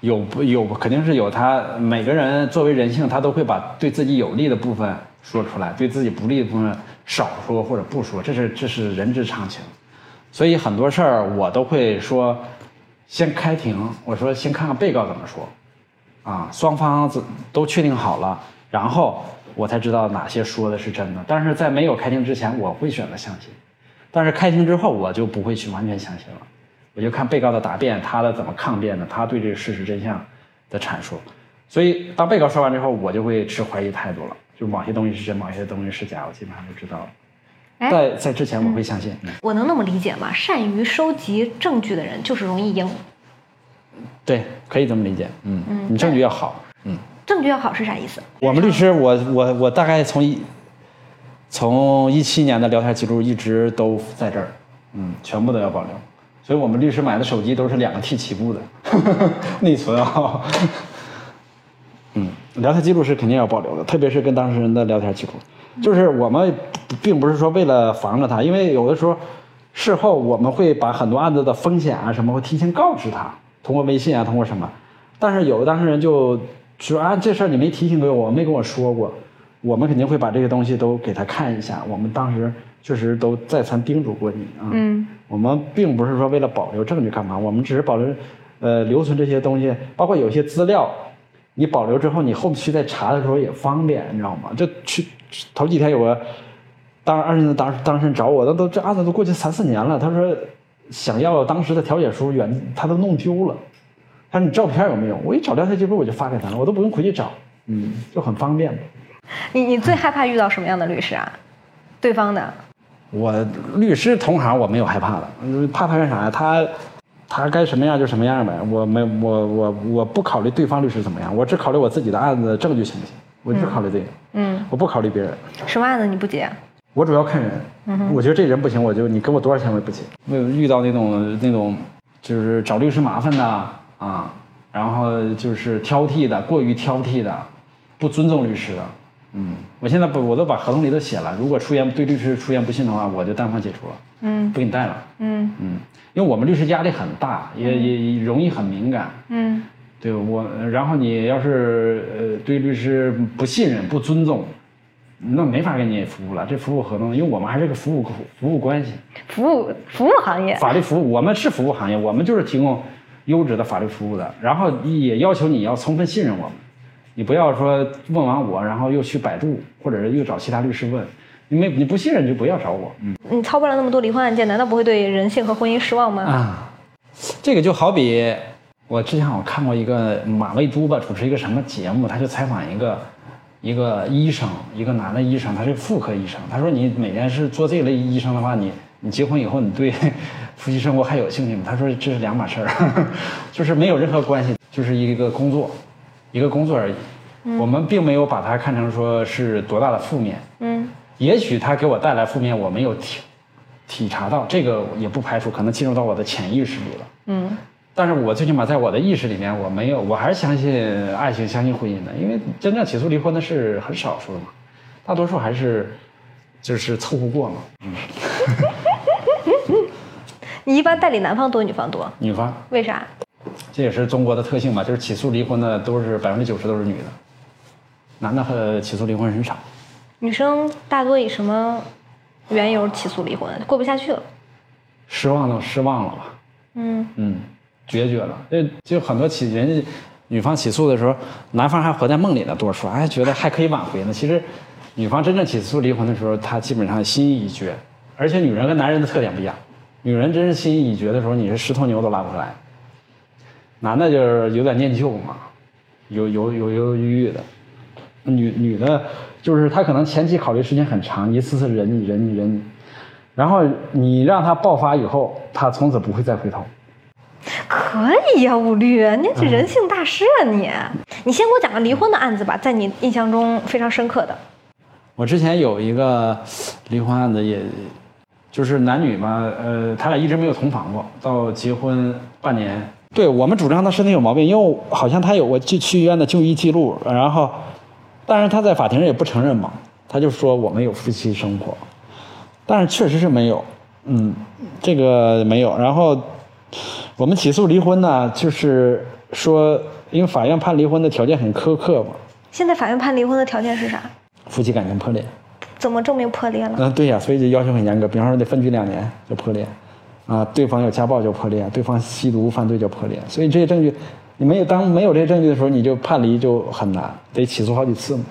有不有肯定是有他，每个人作为人性，他都会把对自己有利的部分说出来，对自己不利的部分少说或者不说，这是这是人之常情。所以很多事儿我都会说，先开庭，我说先看看被告怎么说，啊，双方都确定好了，然后我才知道哪些说的是真的。但是在没有开庭之前，我会选择相信，但是开庭之后，我就不会去完全相信了。我就看被告的答辩，他的怎么抗辩的，他对这个事实真相的阐述。所以当被告说完之后，我就会持怀疑态度了，就某些东西是真，某些东西是假，我基本上就知道了。哎在在之前我会相信，嗯我能那么理解吗？善于收集证据的人就是容易赢，对，可以这么理解，嗯，你证据要好，嗯。证据要好是啥意思？我们律师，我我我大概从一从一七年的聊天记录一直都在这儿，嗯，全部都要保留。所以我们律师买的手机都是两个 T 起步的 [laughs] 内存啊。[laughs] 嗯，聊天记录是肯定要保留的，特别是跟当事人的聊天记录。就是我们并不是说为了防着他，因为有的时候事后我们会把很多案子的风险啊什么会提前告知他，通过微信啊，通过什么。但是有的当事人就说啊，这事儿你没提醒给我，没跟我说过，我们肯定会把这些东西都给他看一下。我们当时确实都再三叮嘱过你啊。嗯，我们并不是说为了保留证据干嘛，我们只是保留，呃，留存这些东西，包括有些资料，你保留之后，你后期再查的时候也方便，你知道吗？这去头几天有个当二审当当事人找我，那都这案子都过去三四年了，他说想要当时的调解书原他都弄丢了，他说你照片有没有？我一找聊天记录我就发给他了，我都不用回去找，嗯，就很方便。你你最害怕遇到什么样的律师啊？对方的，我律师同行我没有害怕的，嗯怕他干啥呀？他他该什么样就什么样呗。我没我我我不考虑对方律师怎么样，我只考虑我自己的案子证据行不行，我就考虑这个，嗯，我不考虑别人。什么案子你不接？我主要看人，我觉得这人不行，我就你给我多少钱我也不接。没有遇到那种那种就是找律师麻烦的啊，然后就是挑剔的，过于挑剔的，不尊重律师的。嗯，我现在不，我都把合同里都写了，如果出言对律师出言不信的话，我就单方解除了，嗯不给你带了。嗯嗯，因为我们律师压力很大，也也也容易很敏感。嗯对我，然后你要是呃对律师不信任、不尊重，那没法给你服务了。这服务合同，因为我们还是个服务服务关系，服务服务行业，法律服务，我们是服务行业，我们就是提供优质的法律服务的。然后也要求你要充分信任我们，你不要说问完我，然后又去百度，或者是又找其他律师问，你没你不信任就不要找我。嗯你操办了那么多离婚案件，难道不会对人性和婚姻失望吗？啊，这个就好比我之前我看过一个马未都吧，主持一个什么节目，他就采访一个一个医生，一个男的医生，他是妇科医生。他说你每天是做这类医生的话，你你结婚以后，你对夫妻生活还有兴趣吗？他说这是两码事儿，[laughs] 就是没有任何关系，就是一个工作，一个工作而已。我们并没有把它看成说是多大的负面，嗯也许他给我带来负面，我没有体体察到，这个也不排除可能进入到我的潜意识里了。嗯但是我最起码在我的意识里面，我没有，我还是相信爱情，相信婚姻的，因为真正起诉离婚的是很少数的嘛，大多数还是就是凑合过嘛。嗯，[laughs] 你一般代理男方多，女方多？女方，为啥？这也是中国的特性嘛，就是起诉离婚的都是百分之九十都是女的，男的和起诉离婚很少。女生大多以什么缘由起诉离婚？过不下去了。失望了，失望了吧？嗯嗯，决绝了。这就很多起人家女方起诉的时候，男方还活在梦里呢，多说，哎，觉得还可以挽回呢。其实，女方真正起诉离婚的时候，她基本上心意已决。而且女人跟男人的特点不一样，女人真是心意已决的时候，你是十头牛都拉不回来。男的就是有点念旧嘛，有有有犹犹豫豫的。女女的，就是她可能前期考虑时间很长，一次次忍你忍你忍你，然后你让她爆发以后，她从此不会再回头。可以呀、武律，你这人性大师啊你！你先给我讲个离婚的案子吧，在你印象中非常深刻的。我之前有一个离婚案子也，就是男女嘛，呃，他俩一直没有同房过，到结婚半年。对我们主张他身体有毛病，因为好像他有过去去医院的就医记录，然后，但是他在法庭上也不承认嘛，他就说我们有夫妻生活，但是确实是没有，嗯，这个没有。然后我们起诉离婚呢，就是说，因为法院判离婚的条件很苛刻嘛，现在法院判离婚的条件是啥？夫妻感情破裂。怎么证明破裂了？嗯，对呀，所以就要求很严格，比方说得分居两年就破裂，啊，对方有家暴就破裂，对方吸毒犯罪就破裂，所以这些证据，你没有当没有这些证据的时候，你就判离就很难，得起诉好几次嘛。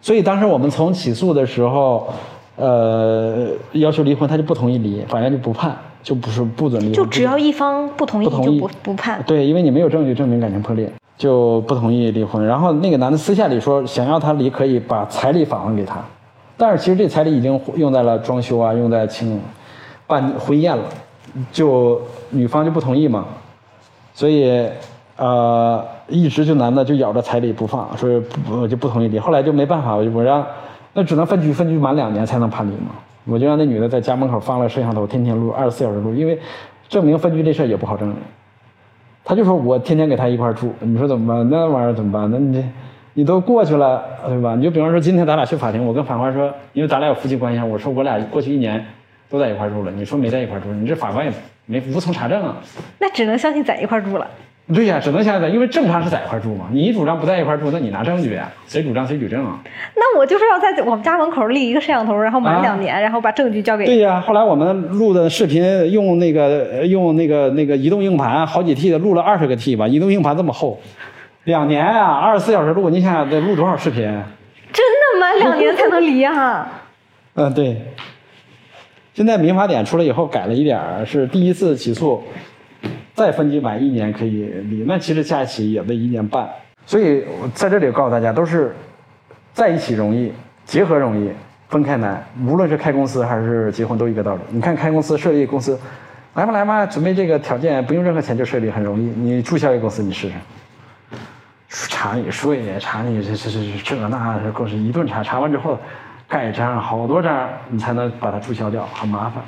所以当时我们从起诉的时候，呃，要求离婚，他就不同意离，法院就不判，就不是不准离婚，就只要一方不同意就不不判。对，因为你没有证据证明感情破裂，就不同意离婚。然后那个男的私下里说，想要他离，可以把彩礼返还给他，但是其实这彩礼已经用在了装修啊，用在请办婚宴了，就女方就不同意嘛，所以呃一直就男的就咬着彩礼不放，说不我就不同意离。后来就没办法，我就我让那只能分居，分居满两年才能判离嘛。我就让那女的在家门口放了摄像头，天天录，二十四小时录，因为证明分居这事儿也不好证明。他就说我天天给他一块住，你说怎么办？那玩意儿怎么办？那你这你都过去了，对吧？你就比方说今天咱俩去法庭，我跟法官说，因为咱俩有夫妻关系，我说我俩过去一年都在一块住了，你说没在一块住，你这法官也没无从查证啊。那只能相信在一块住了。对呀、只能下载，因为正常是在一块儿住嘛。你主张不在一块儿住，那你拿证据呀？谁主张谁举证啊？那我就是要在我们家门口立一个摄像头，然后满啊两年，然后把证据交给对呀、后来我们录的视频用那个呃用那个那个移动硬盘好几 T 的录了二十个 T 吧，移动硬盘这么厚，两年啊，二十四小时录，你想想得录多少视频？真的吗？两年才能离啊？[laughs] 嗯，对。现在民法典出来以后改了一点儿，是第一次起诉再分居满一年可以离，那其实加起也得一年半。所以我在这里告诉大家，都是在一起容易，结合容易，分开难。无论是开公司还是结婚，都一个道理。你看开公司设立公司，来吧来吧，准备这个条件，不用任何钱就设立，很容易。你注销一个公司，你试试。查你税，查你这这这这这那公司一顿查，查完之后盖章，好多章，你才能把它注销掉，很麻烦。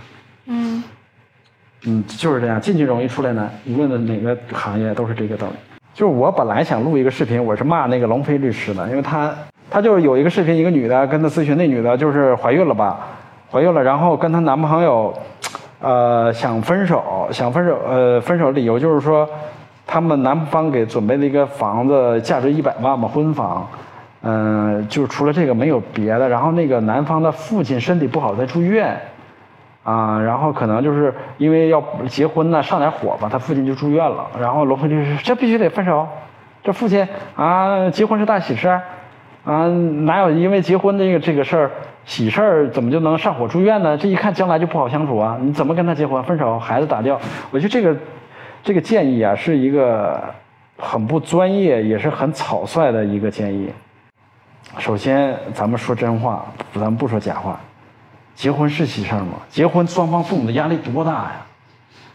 嗯，就是这样，进去容易出来难，无论哪个行业都是这个道理。就是我本来想录一个视频，我是骂那个龙飞律师的，因为他他就是有一个视频，一个女的跟他咨询，那女的就是怀孕了吧，怀孕了，然后跟她男朋友，呃，想分手，想分手，呃，分手理由就是说，他们男方给准备了一个房子，价值一百万吧，婚房，嗯、就是除了这个没有别的。然后那个男方的父亲身体不好，在住院。啊，然后可能就是因为要结婚呢，上点火吧，他父亲就住院了。然后罗慧律师这必须得分手，这父亲啊，结婚是大喜事儿，啊，哪有因为结婚这个这个事儿喜事儿怎么就能上火住院呢？这一看将来就不好相处啊！你怎么跟他结婚？分手，孩子打掉。我觉得这个这个建议啊，是一个很不专业，也是很草率的一个建议。首先，咱们说真话，咱们不说假话。结婚是喜事儿吗？结婚双方父母的压力多大呀？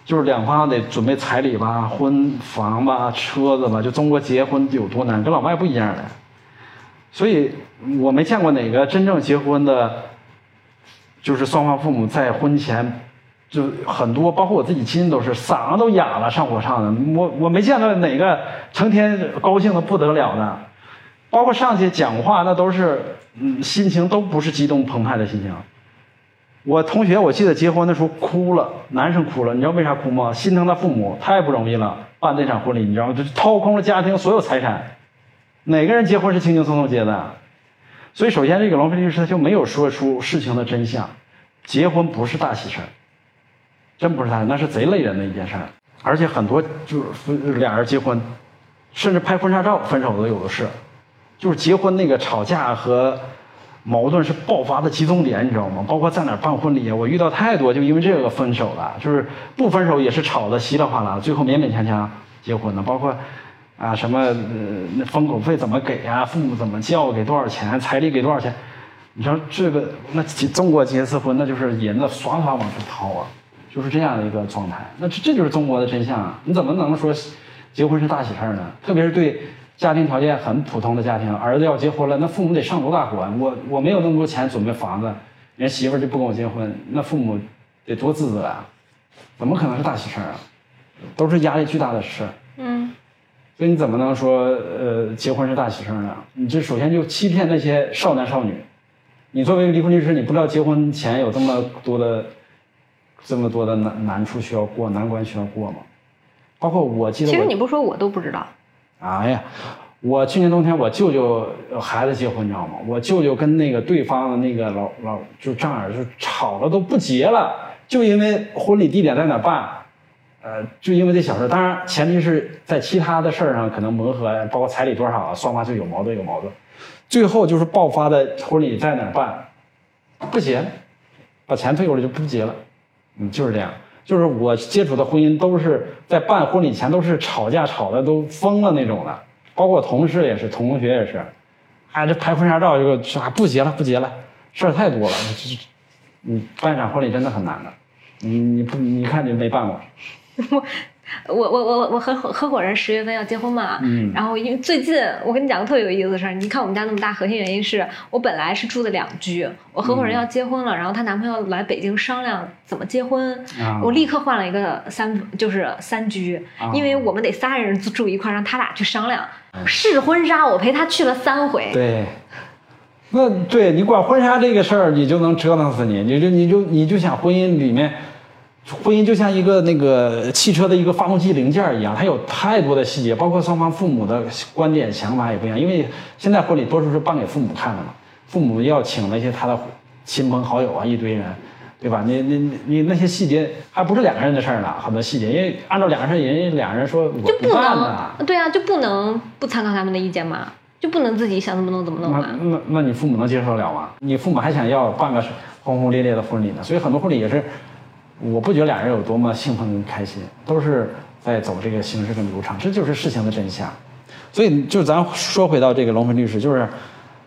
就是两方得准备彩礼吧、婚房吧、车子吧，就中国结婚有多难，跟老外不一样的。所以我没见过哪个真正结婚的，就是双方父母在婚前就很多，包括我自己亲戚都是嗓子都哑了，上火上的。我我没见到哪个成天高兴的不得了的，包括上去讲话那都是嗯心情都不是激动澎湃的心情。我同学我记得结婚的时候哭了，男生哭了，你知道为啥哭吗？心疼他父母，太不容易了，办这场婚礼，你知道吗？就掏空了家庭所有财产，哪个人结婚是轻轻松松结的？所以首先这个龙飞律师他就没有说出事情的真相，结婚不是大喜事儿，真不是大，那是贼累人的一件事儿，而且很多就是俩人结婚，甚至拍婚纱照分手的有的是，就是结婚那个吵架和矛盾是爆发的集中点，你知道吗？包括在哪儿办婚礼，我遇到太多就因为这个分手了，就是不分手也是吵得稀里哗啦，最后勉勉强强结婚的，包括。啊，什么呃，那封口费怎么给呀？父母怎么叫？给多少钱？彩礼给多少钱？你说这个，那结中国结一次婚，那就是银子唰唰往出掏啊，就是这样的一个状态。那这这就是中国的真相啊！你怎么能说结婚是大喜事呢？特别是对家庭条件很普通的家庭，儿子要结婚了，那父母得上多大火？我我没有那么多钱准备房子，人媳妇儿就不跟我结婚，那父母得多自责啊！怎么可能是大喜事儿啊？都是压力巨大的事。嗯。所以你怎么能说呃结婚是大喜事呢？你这首先就欺骗那些少男少女。你作为一个离婚律师，你不知道结婚前有这么多的这么多的难难处需要过，难关需要过吗？包括我记得，其实你不说我都不知道。哎呀，我去年冬天我舅舅孩子结婚，你知道吗？我舅舅跟那个对方的那个老老就丈人就吵了都不结了，就因为婚礼地点在哪办。呃，就因为这小事，当然前提是在其他的事儿上可能磨合，包括彩礼多少，双方就有矛盾有矛盾，最后就是爆发的婚礼在哪办，不结，把钱退过来就不结了，嗯，就是这样，就是我接触的婚姻都是在办婚礼前都是吵架吵的都疯了那种的，包括同事也是，同学也是，哎，这拍婚纱照就啥不结了不结了，事儿太多了，这你办一场婚礼真的很难的，你你不你看你没办过。[laughs] [laughs] 我我我我我合伙合伙人十月份要结婚嘛，嗯，然后因为最近我跟你讲个特别有意思的事儿，你看我们家那么大，核心原因是我本来是住的两居，我合伙人要结婚了，然后她男朋友来北京商量怎么结婚，我立刻换了一个三就是三居，因为我们得仨人住一块，让他俩去商量试婚纱，我陪他去了三回，对，那对你管婚纱这个事儿，你就能折腾死你，你就你就你就想婚姻里面。婚姻就像一个那个汽车的一个发动机零件一样，它有太多的细节，包括双方父母的观点想法也不一样。因为现在婚礼多数是办给父母看的嘛，父母要请那些他的亲朋好友啊，一堆人，对吧？你你你那些细节还不是两个人的事儿呢，很多细节，因为按照两个人，人家两人说我不办呢，对啊，就不能不参考他们的意见嘛，就不能自己想怎么弄怎么弄嘛。那那那你父母能接受得了吗？你父母还想要办个轰轰烈烈的婚礼呢，所以很多婚礼也是。我不觉得俩人有多么兴奋跟开心，都是在走这个形式跟流程，这就是事情的真相。所以，就咱说回到这个龙飞律师，就是，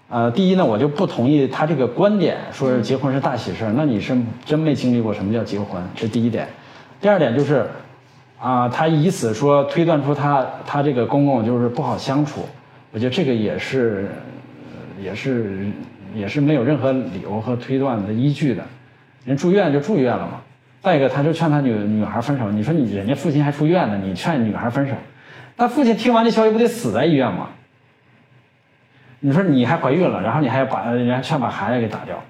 呃，第一呢，我就不同意他这个观点，说结婚是大喜事儿。那你是真没经历过什么叫结婚，这第一点。第二点就是，啊，他以此说推断出他他这个公公就是不好相处，我觉得这个也是，也是也是没有任何理由和推断的依据的。人住院就住院了嘛。再一个，他就劝他女女孩分手。你说你人家父亲还出院呢，你劝女孩分手，那父亲听完这消息不得死在医院吗？你说你还怀孕了，然后你还要把人家劝把孩子给打掉，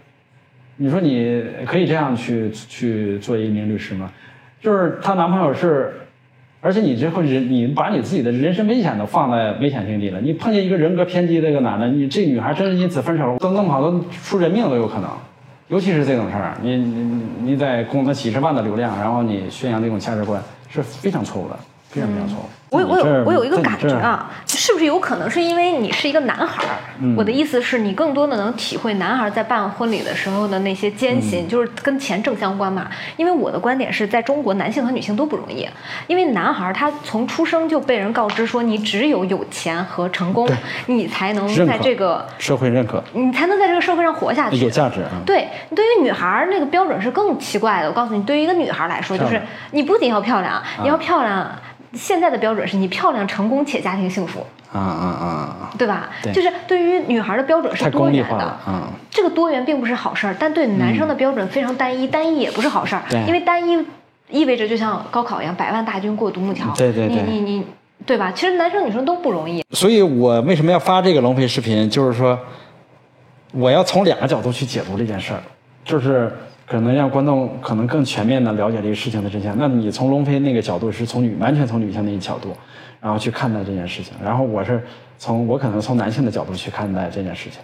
你说你可以这样去去做一名律师吗？就是她男朋友是，而且你最后人你把你自己的人身危险都放在危险境地了，你碰见一个人格偏激的一个男的，你这女孩真是因此分手，都弄不好都出人命都有可能。尤其是这种事儿，你你你在供他几十万的流量，然后你宣扬这种价值观是非常错误的，非常非常错误。我我有我有一个感觉啊，是不是有可能是因为你是一个男孩儿？我的意思是你更多的能体会男孩在办婚礼的时候的那些艰辛，就是跟钱正相关嘛。因为我的观点是在中国，男性和女性都不容易。因为男孩他从出生就被人告知说，你只有有钱和成功，你才能在这个社会认可，你才能在这个社会上活下去，有价值啊。对，对于女孩那个标准是更奇怪的。我告诉你，对于一个女孩来说，就是你不仅要漂亮，你要漂亮。现在的标准是你漂亮、成功且家庭幸福，啊啊啊，对吧？就是对于女孩的标准是多元的，嗯，这个多元并不是好事儿，但对男生的标准非常单一，单一也不是好事儿，因为单一意味着就像高考一样，百万大军过独木桥，对对对，你你你，对吧？其实男生女生都不容易。所以我为什么要发这个龙飞视频？就是说，我要从两个角度去解读这件事儿，就是。可能让观众可能更全面的了解这个事情的真相。那你从龙飞那个角度是从女完全从女性那一角度，然后去看待这件事情。然后我是从我可能从男性的角度去看待这件事情。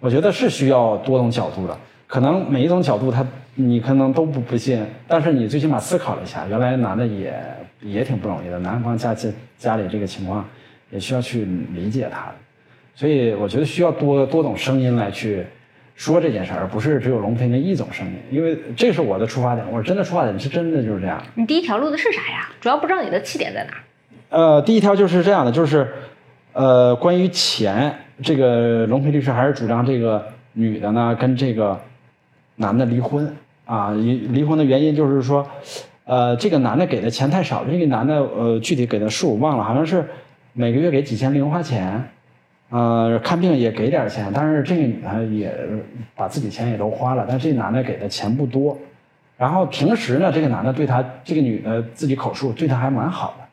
我觉得是需要多种角度的，可能每一种角度他你可能都不不信，但是你最起码思考了一下，原来男的也也挺不容易的，男方家家家里这个情况也需要去理解他的，所以我觉得需要多多种声音来去说这件事儿，而不是只有龙飞那一种声音，因为这是我的出发点，我真的出发点是真的就是这样。你第一条录的是啥呀？主要不知道你的起点在哪。呃，第一条就是这样的，就是呃，关于钱。这个龙飞律师还是主张这个女的呢跟这个男的离婚啊，离离婚的原因就是说，呃，这个男的给的钱太少，这个男的呃具体给的数我忘了，好像是每个月给几千零花钱，呃，看病也给点钱，但是这个女的也把自己钱也都花了，但这男的给的钱不多，然后平时呢，这个男的对她这个女的自己口述对她还蛮好的，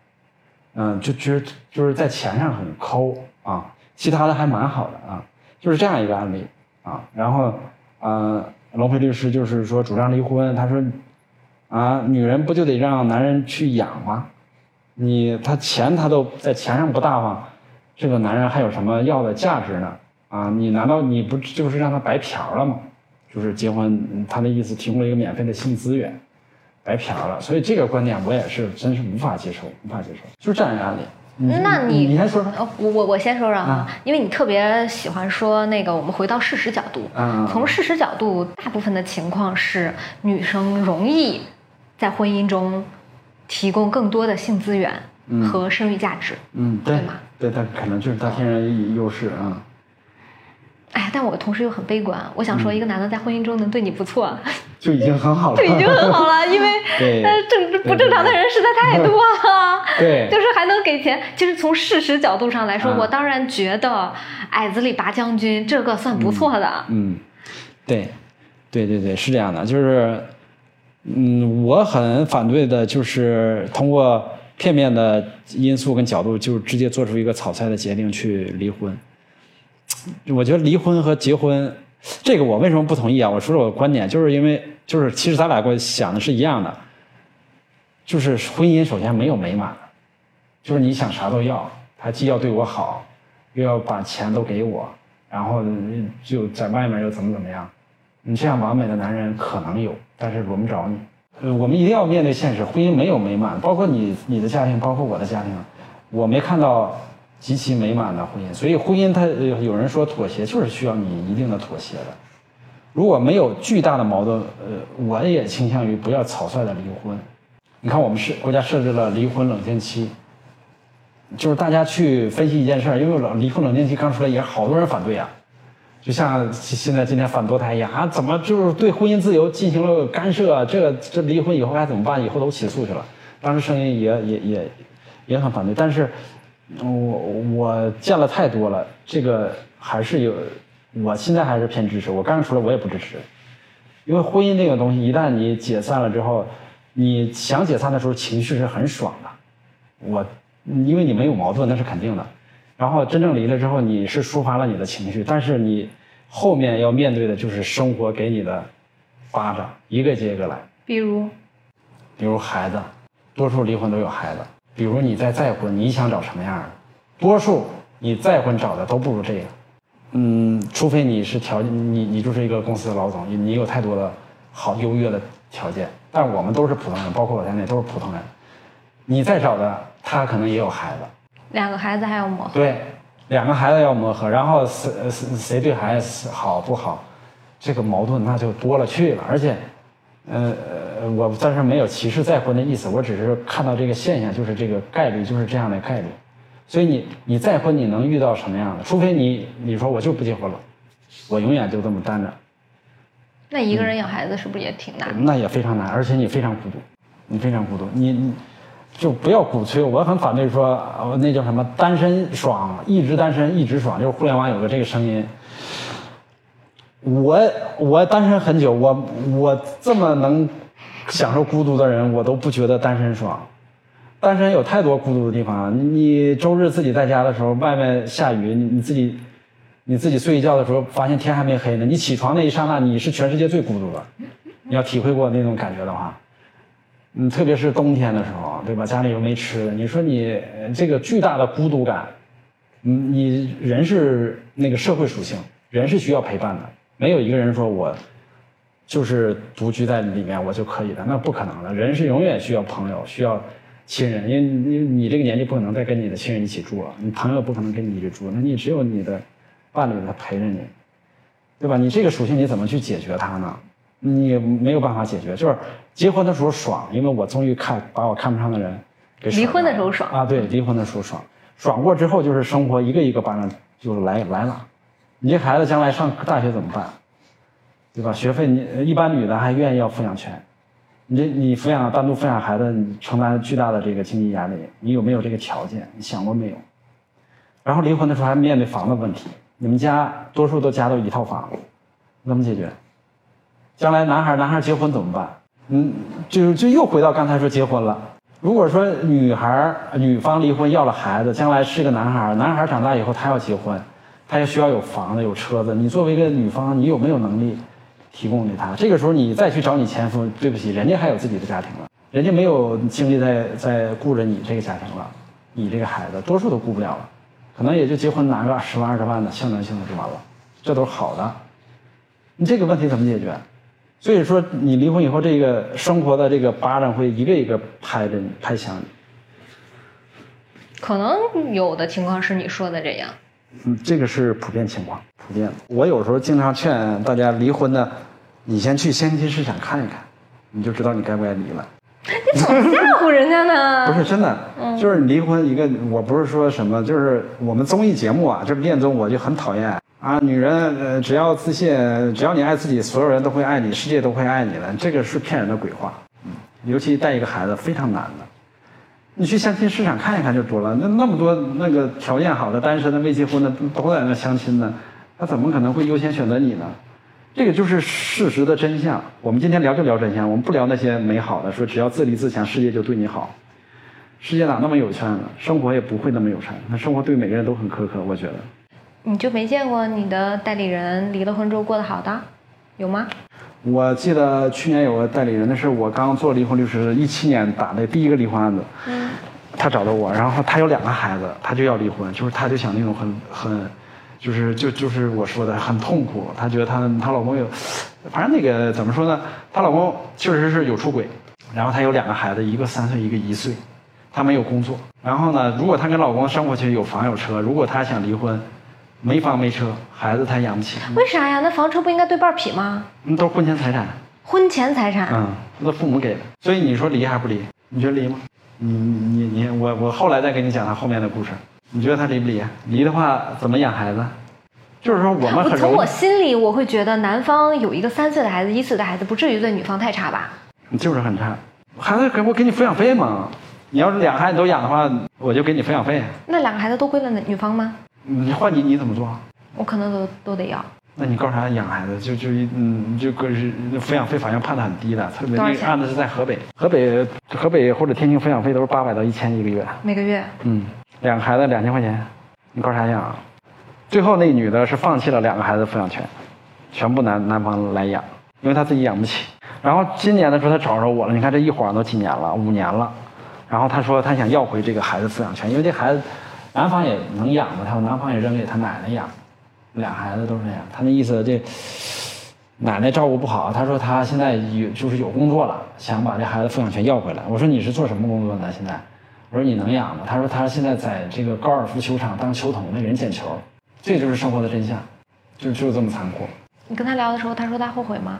嗯，就其实就是在钱上很抠啊。其他的还蛮好的啊，就是这样一个案例啊。然后，呃，龙飞律师就是说主张离婚。他说，啊，女人不就得让男人去养吗？你他钱他都在钱上不大方，这个男人还有什么要的价值呢？啊，你难道你不就是让他白嫖了吗？就是结婚，他的意思提供了一个免费的性资源，白嫖了。所以这个观点我也是真是无法接受，无法接受。就是这样一个案例。那你你先说说，我我我先说说啊，因为你特别喜欢说那个，我们回到事实角度，嗯从事实角度，大部分的情况是女生容易在婚姻中提供更多的性资源和生育价值，嗯，对吗？对，他可能就是他天然优势啊。哎，但我同时又很悲观。我想说，一个男的在婚姻中能对你不错，就已经很好了。[laughs] 就已经很好了，因为 [laughs] 正不正常的人实在太多了。对，[laughs] 就是还能给钱。其实从事实角度上来说，我当然觉得矮子里拔将军这个算不错的。嗯，对，对对对，是这样的。就是，嗯，我很反对的就是通过片面的因素跟角度，就直接做出一个草率的决定去离婚。我觉得离婚和结婚，这个我为什么不同意啊？我说说我的观点，就是因为就是其实咱俩过想的是一样的，就是婚姻首先没有美满，就是你想啥都要，他既要对我好，又要把钱都给我，然后就在外面又怎么怎么样，你这样完美的男人可能有，但是轮不着你。呃，我们一定要面对现实，婚姻没有美满，包括你你的家庭，包括我的家庭，我没看到。极其美满的婚姻，所以婚姻它有人说妥协就是需要你一定的妥协的。如果没有巨大的矛盾，呃，我也倾向于不要草率的离婚。你看，我们是国家设置了离婚冷静期，就是大家去分析一件事儿，因为离婚冷静期刚出来，也好多人反对啊。就像现在今天反堕胎一样啊，怎么就是对婚姻自由进行了干涉？这个这离婚以后该怎么办？以后都起诉去了。当时声音也也也也很反对，但是。我我见了太多了，这个还是有，我现在还是偏支持。我刚出来我也不支持，因为婚姻这个东西，一旦你解散了之后，你想解散的时候情绪是很爽的，我因为你没有矛盾那是肯定的，然后真正离了之后，你是抒发了你的情绪，但是你后面要面对的就是生活给你的巴掌，一个接一个来。比如，比如孩子，多数离婚都有孩子。比如你再再婚，你想找什么样的？多数你再婚找的都不如这个，嗯，除非你是条件，你你就是一个公司的老总，你你有太多的好优越的条件。但我们都是普通人，包括我在内都是普通人。你再找的，他可能也有孩子，两个孩子还要磨合。对，两个孩子要磨合，然后谁谁谁对孩子好不好，这个矛盾那就多了去了，而且。呃呃，我暂时没有歧视再婚的意思，我只是看到这个现象，就是这个概率就是这样的概率。所以你你再婚，你能遇到什么样的？除非你你说我就不结婚了，我永远就这么单着。那一个人养孩子是不是也挺难？那也非常难，而且你非常孤独，你非常孤独，你你就不要鼓吹。我很反对说，那叫什么单身爽，一直单身一直爽，就是互联网有个这个声音。我我单身很久，我我这么能享受孤独的人，我都不觉得单身爽。单身有太多孤独的地方。你周日自己在家的时候，外面下雨，你你自己你自己睡一觉的时候，发现天还没黑呢。你起床那一刹那，你是全世界最孤独的。你要体会过那种感觉的话，嗯，特别是冬天的时候，对吧？家里又没吃的，你说你这个巨大的孤独感，嗯，你人是那个社会属性。人是需要陪伴的，没有一个人说我就是独居在里面我就可以的，那不可能的。人是永远需要朋友，需要亲人，因为因为你这个年纪不可能再跟你的亲人一起住了，你朋友不可能跟你一起住，那你只有你的伴侣他陪着你，对吧？你这个属性你怎么去解决它呢？你没有办法解决，就是结婚的时候爽，因为我终于看把我看不上的人给离婚的时候爽啊，对，离婚的时候爽，爽过之后就是生活一个一个巴掌就来来了，你这孩子将来上大学怎么办？对吧？学费你一般女的还愿意要抚养权，你这你抚养单独抚养孩子，你承担巨大的这个经济压力，你有没有这个条件？你想过没有？然后离婚的时候还面对房子问题，你们家多数都家都一套房，怎么解决？将来男孩男孩结婚怎么办？嗯，就就又回到刚才说结婚了。如果说女孩女方离婚要了孩子，将来是个男孩，男孩长大以后他要结婚，他也需要有房子有车子。你作为一个女方，你有没有能力提供给他？这个时候你再去找你前夫，对不起，人家还有自己的家庭了，人家没有精力在在顾着你这个家庭了，你这个孩子多数都顾不了了，可能也就结婚拿个十万二十万的象征性的就完了，这都是好的。你这个问题怎么解决？所以说，你离婚以后，这个生活的这个巴掌会一个一个拍着你，拍响你。可能有的情况是你说的这样，嗯，这个是普遍情况，普遍。我有时候经常劝大家离婚的，你先去相亲市场看一看，你就知道你该不该离了。你总吓唬人家呢？[laughs] 不是真的，就是离婚一个，我不是说什么，就是我们综艺节目啊，就是恋综，我就很讨厌啊。女人呃，只要自信，只要你爱自己，所有人都会爱你，世界都会爱你的，这个是骗人的鬼话。嗯，尤其带一个孩子非常难的。你去相亲市场看一看就多了，那那么多那个条件好的单身的未结婚的都在那相亲呢，他怎么可能会优先选择你呢？这个就是事实的真相。我们今天聊就聊真相，我们不聊那些美好的，说只要自立自强，世界就对你好。世界哪那么有钱呢？生活也不会那么有钱，那生活对每个人都很苛刻，我觉得。你就没见过你的代理人离了婚之后过得好的，有吗？我记得去年有个代理人，那是我刚做离婚律师，一七年打的第一个离婚案子。嗯，他找到我，然后他有两个孩子，他就要离婚，就是他就想那种很很，就是就就是我说的很痛苦，他觉得她她老公有，反正那个怎么说呢，她老公确实是有出轨，然后她有两个孩子，一个三岁，一个一岁，她没有工作，然后呢，如果她跟老公生活去有房有车，如果她想离婚，没房没车，孩子他养不起，为啥呀？那房车不应该对半劈吗？那都是婚前财产。婚前财产，嗯，那父母给的，所以你说离还是不离？你觉得离吗？你你你我我后来再给你讲他后面的故事，你觉得他离不离？离的话怎么养孩子？就是说我们很从我，心里我会觉得男方有一个三岁的孩子、一岁的孩子，不至于对女方太差吧？就是很差。孩子给我给你抚养费嘛？你要是两个孩子都养的话，我就给你抚养费。那两个孩子都归了女方吗？你换你你怎么做？我可能都都得要。那你告诉他养孩子就就一嗯就个是抚养费法院判的很低的，特别那个案子是在河北，河北河北或者天津抚养费都是八百到一千一个月。每个月，嗯，两个孩子两千块钱，你告诉他养。最后那女的是放弃了两个孩子的抚养权，全部男男方来养，因为她自己养不起。然后今年的时候她找着我了，你看这一晃都几年了，五年了。然后她说她想要回这个孩子抚养权，因为这孩子男方也能养嘛，他说男方也扔给他奶奶养，俩孩子都是这样。他那意思这奶奶照顾不好，他说他现在有就是有工作了，想把这孩子抚养权要回来。我说你是做什么工作的现在？我说你能养吗？他说他现在在这个高尔夫球场当球童，那给人捡球，这就是生活的真相，就就这么残酷。你跟他聊的时候，他说他后悔吗？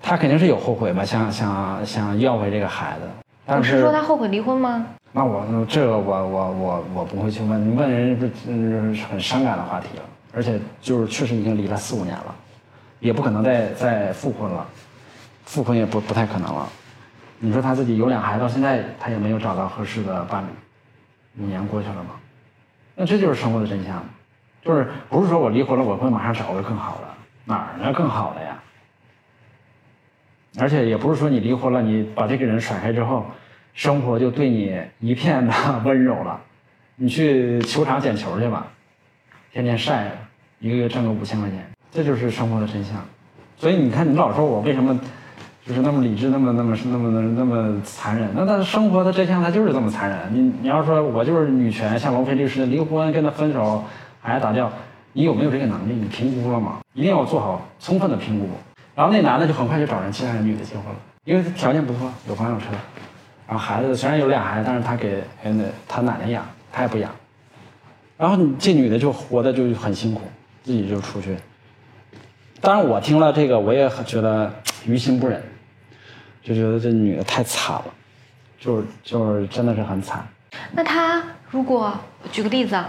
他肯定是有后悔吧，想想想要回这个孩子，但我是说他后悔离婚吗？那我这个我我我我不会去问，你问人不嗯很伤感的话题了，而且就是确实已经离了四五年了，也不可能再再复婚了，复婚也不不太可能了。你说他自己有俩孩子，到现在他也没有找到合适的伴侣，五年过去了吗，那这就是生活的真相，就是不是说我离婚了我会马上找个更好的，哪儿呢？更好的呀？而且也不是说你离婚了，你把这个人甩开之后，生活就对你一片的温柔了。[laughs] 你去球场捡球去吧，天天晒着，一个月挣个五千块钱，这就是生活的真相。所以你看，你老说我为什么就是那么理智，那么那么那么那么那么残忍？那他生活的真相他就是这么残忍。你你要说我就是女权，像龙飞律师离婚跟他分手，还打掉，你有没有这个能力？你评估了吗？一定要做好充分的评估。然后那男的就很快就找人其他人女的结婚了，因为条件不错，有房有车，然后孩子虽然有俩孩子，但是他给那他奶奶养，他也不养。然后这女的就活的就很辛苦，自己就出去。当然我听了这个，我也觉得于心不忍，就觉得这女的太惨了，就是就是真的是很惨。那他如果举个例子啊，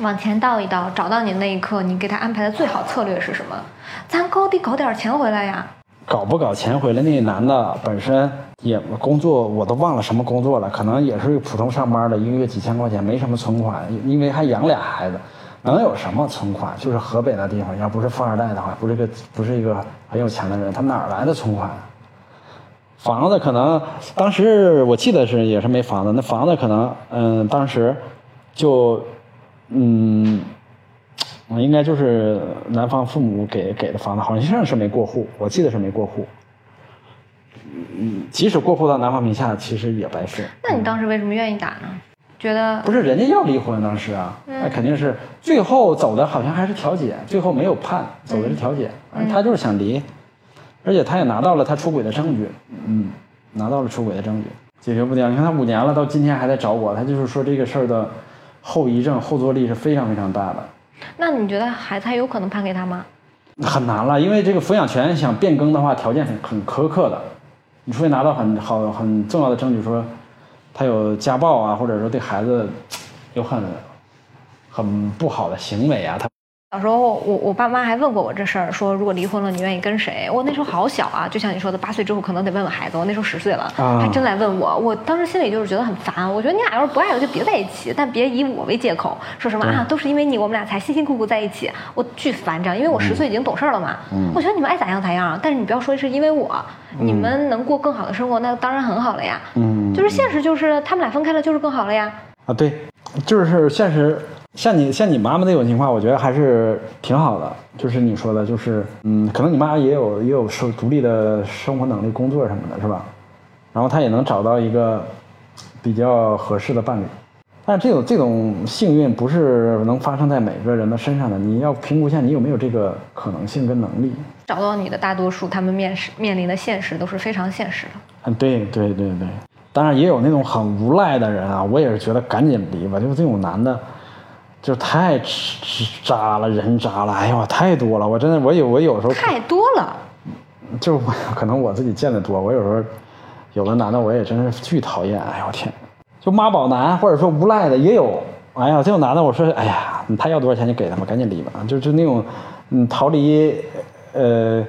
往前倒一倒，找到你那一刻，你给他安排的最好策略是什么？咱高低搞点钱回来呀。搞不搞钱回来？那男的本身也工作，我都忘了什么工作了，可能也是普通上班的，一个月几千块钱，没什么存款，因为还养俩孩子，能有什么存款？就是河北那地方，要不是富二代的话，不是个 [laughs] 不是一个很有钱的人，他哪来的存款？房子可能当时我记得是也是没房子，那房子可能嗯当时就嗯。我应该就是男方父母给给的房子，好像是没过户，我记得是没过户。嗯，即使过户到男方名下，其实也白费。那你当时为什么愿意打呢？觉得不是人家要离婚，当时啊，那肯定是最后走的好像还是调解，最后没有判，走的是调解。他就是想离，而且他也拿到了他出轨的证据，嗯，拿到了出轨的证据，解决不掉。你看他五年了，到今天还在找我，他就是说这个事儿的后遗症、后坐力是非常非常大的。那你觉得孩子还有可能判给他吗？很难了，因为这个抚养权想变更的话，条件很很苛刻的。你除非拿到很好很重要的证据，说他有家暴啊，或者说对孩子有很很不好的行为啊，他。小时候，我我爸妈还问过我这事儿，说如果离婚了，你愿意跟谁？我那时候好小啊，就像你说的，八岁之后可能得问问孩子。我那时候十岁了，还真来问我。我当时心里就是觉得很烦。我觉得你俩要是不爱了，就别在一起，但别以我为借口，说什么啊，都是因为你，我们俩才辛辛苦苦在一起。我巨烦这样，因为我十岁已经懂事了嘛。嗯我觉得你们爱咋样咋样，但是你不要说是因为我，你们能过更好的生活，那当然很好了呀。嗯，就是现实，就是他们俩分开了，就是更好了呀。啊，对，就是现实。像你像你妈妈那种情况，我觉得还是挺好的。就是你说的，就是嗯，可能你妈也有也有生独立的生活能力、工作什么的，是吧？然后她也能找到一个比较合适的伴侣。但这种这种幸运不是能发生在每个人的身上的。你要评估一下，你有没有这个可能性跟能力。找到你的大多数，他们面试面临的现实都是非常现实的。嗯，对对对对。当然也有那种很无赖的人啊，我也是觉得赶紧离吧。就是这种男的。就太渣了，人渣了，哎呦，太多了！我真的，我有我有时候太多了，就我可能我自己见的多，我有时候有的男的我也真是巨讨厌，哎呦我天，就妈宝男或者说无赖的也有，哎呀，这种男的我说，哎呀，他要多少钱就给他吧，赶紧离吧，就就那种嗯逃离呃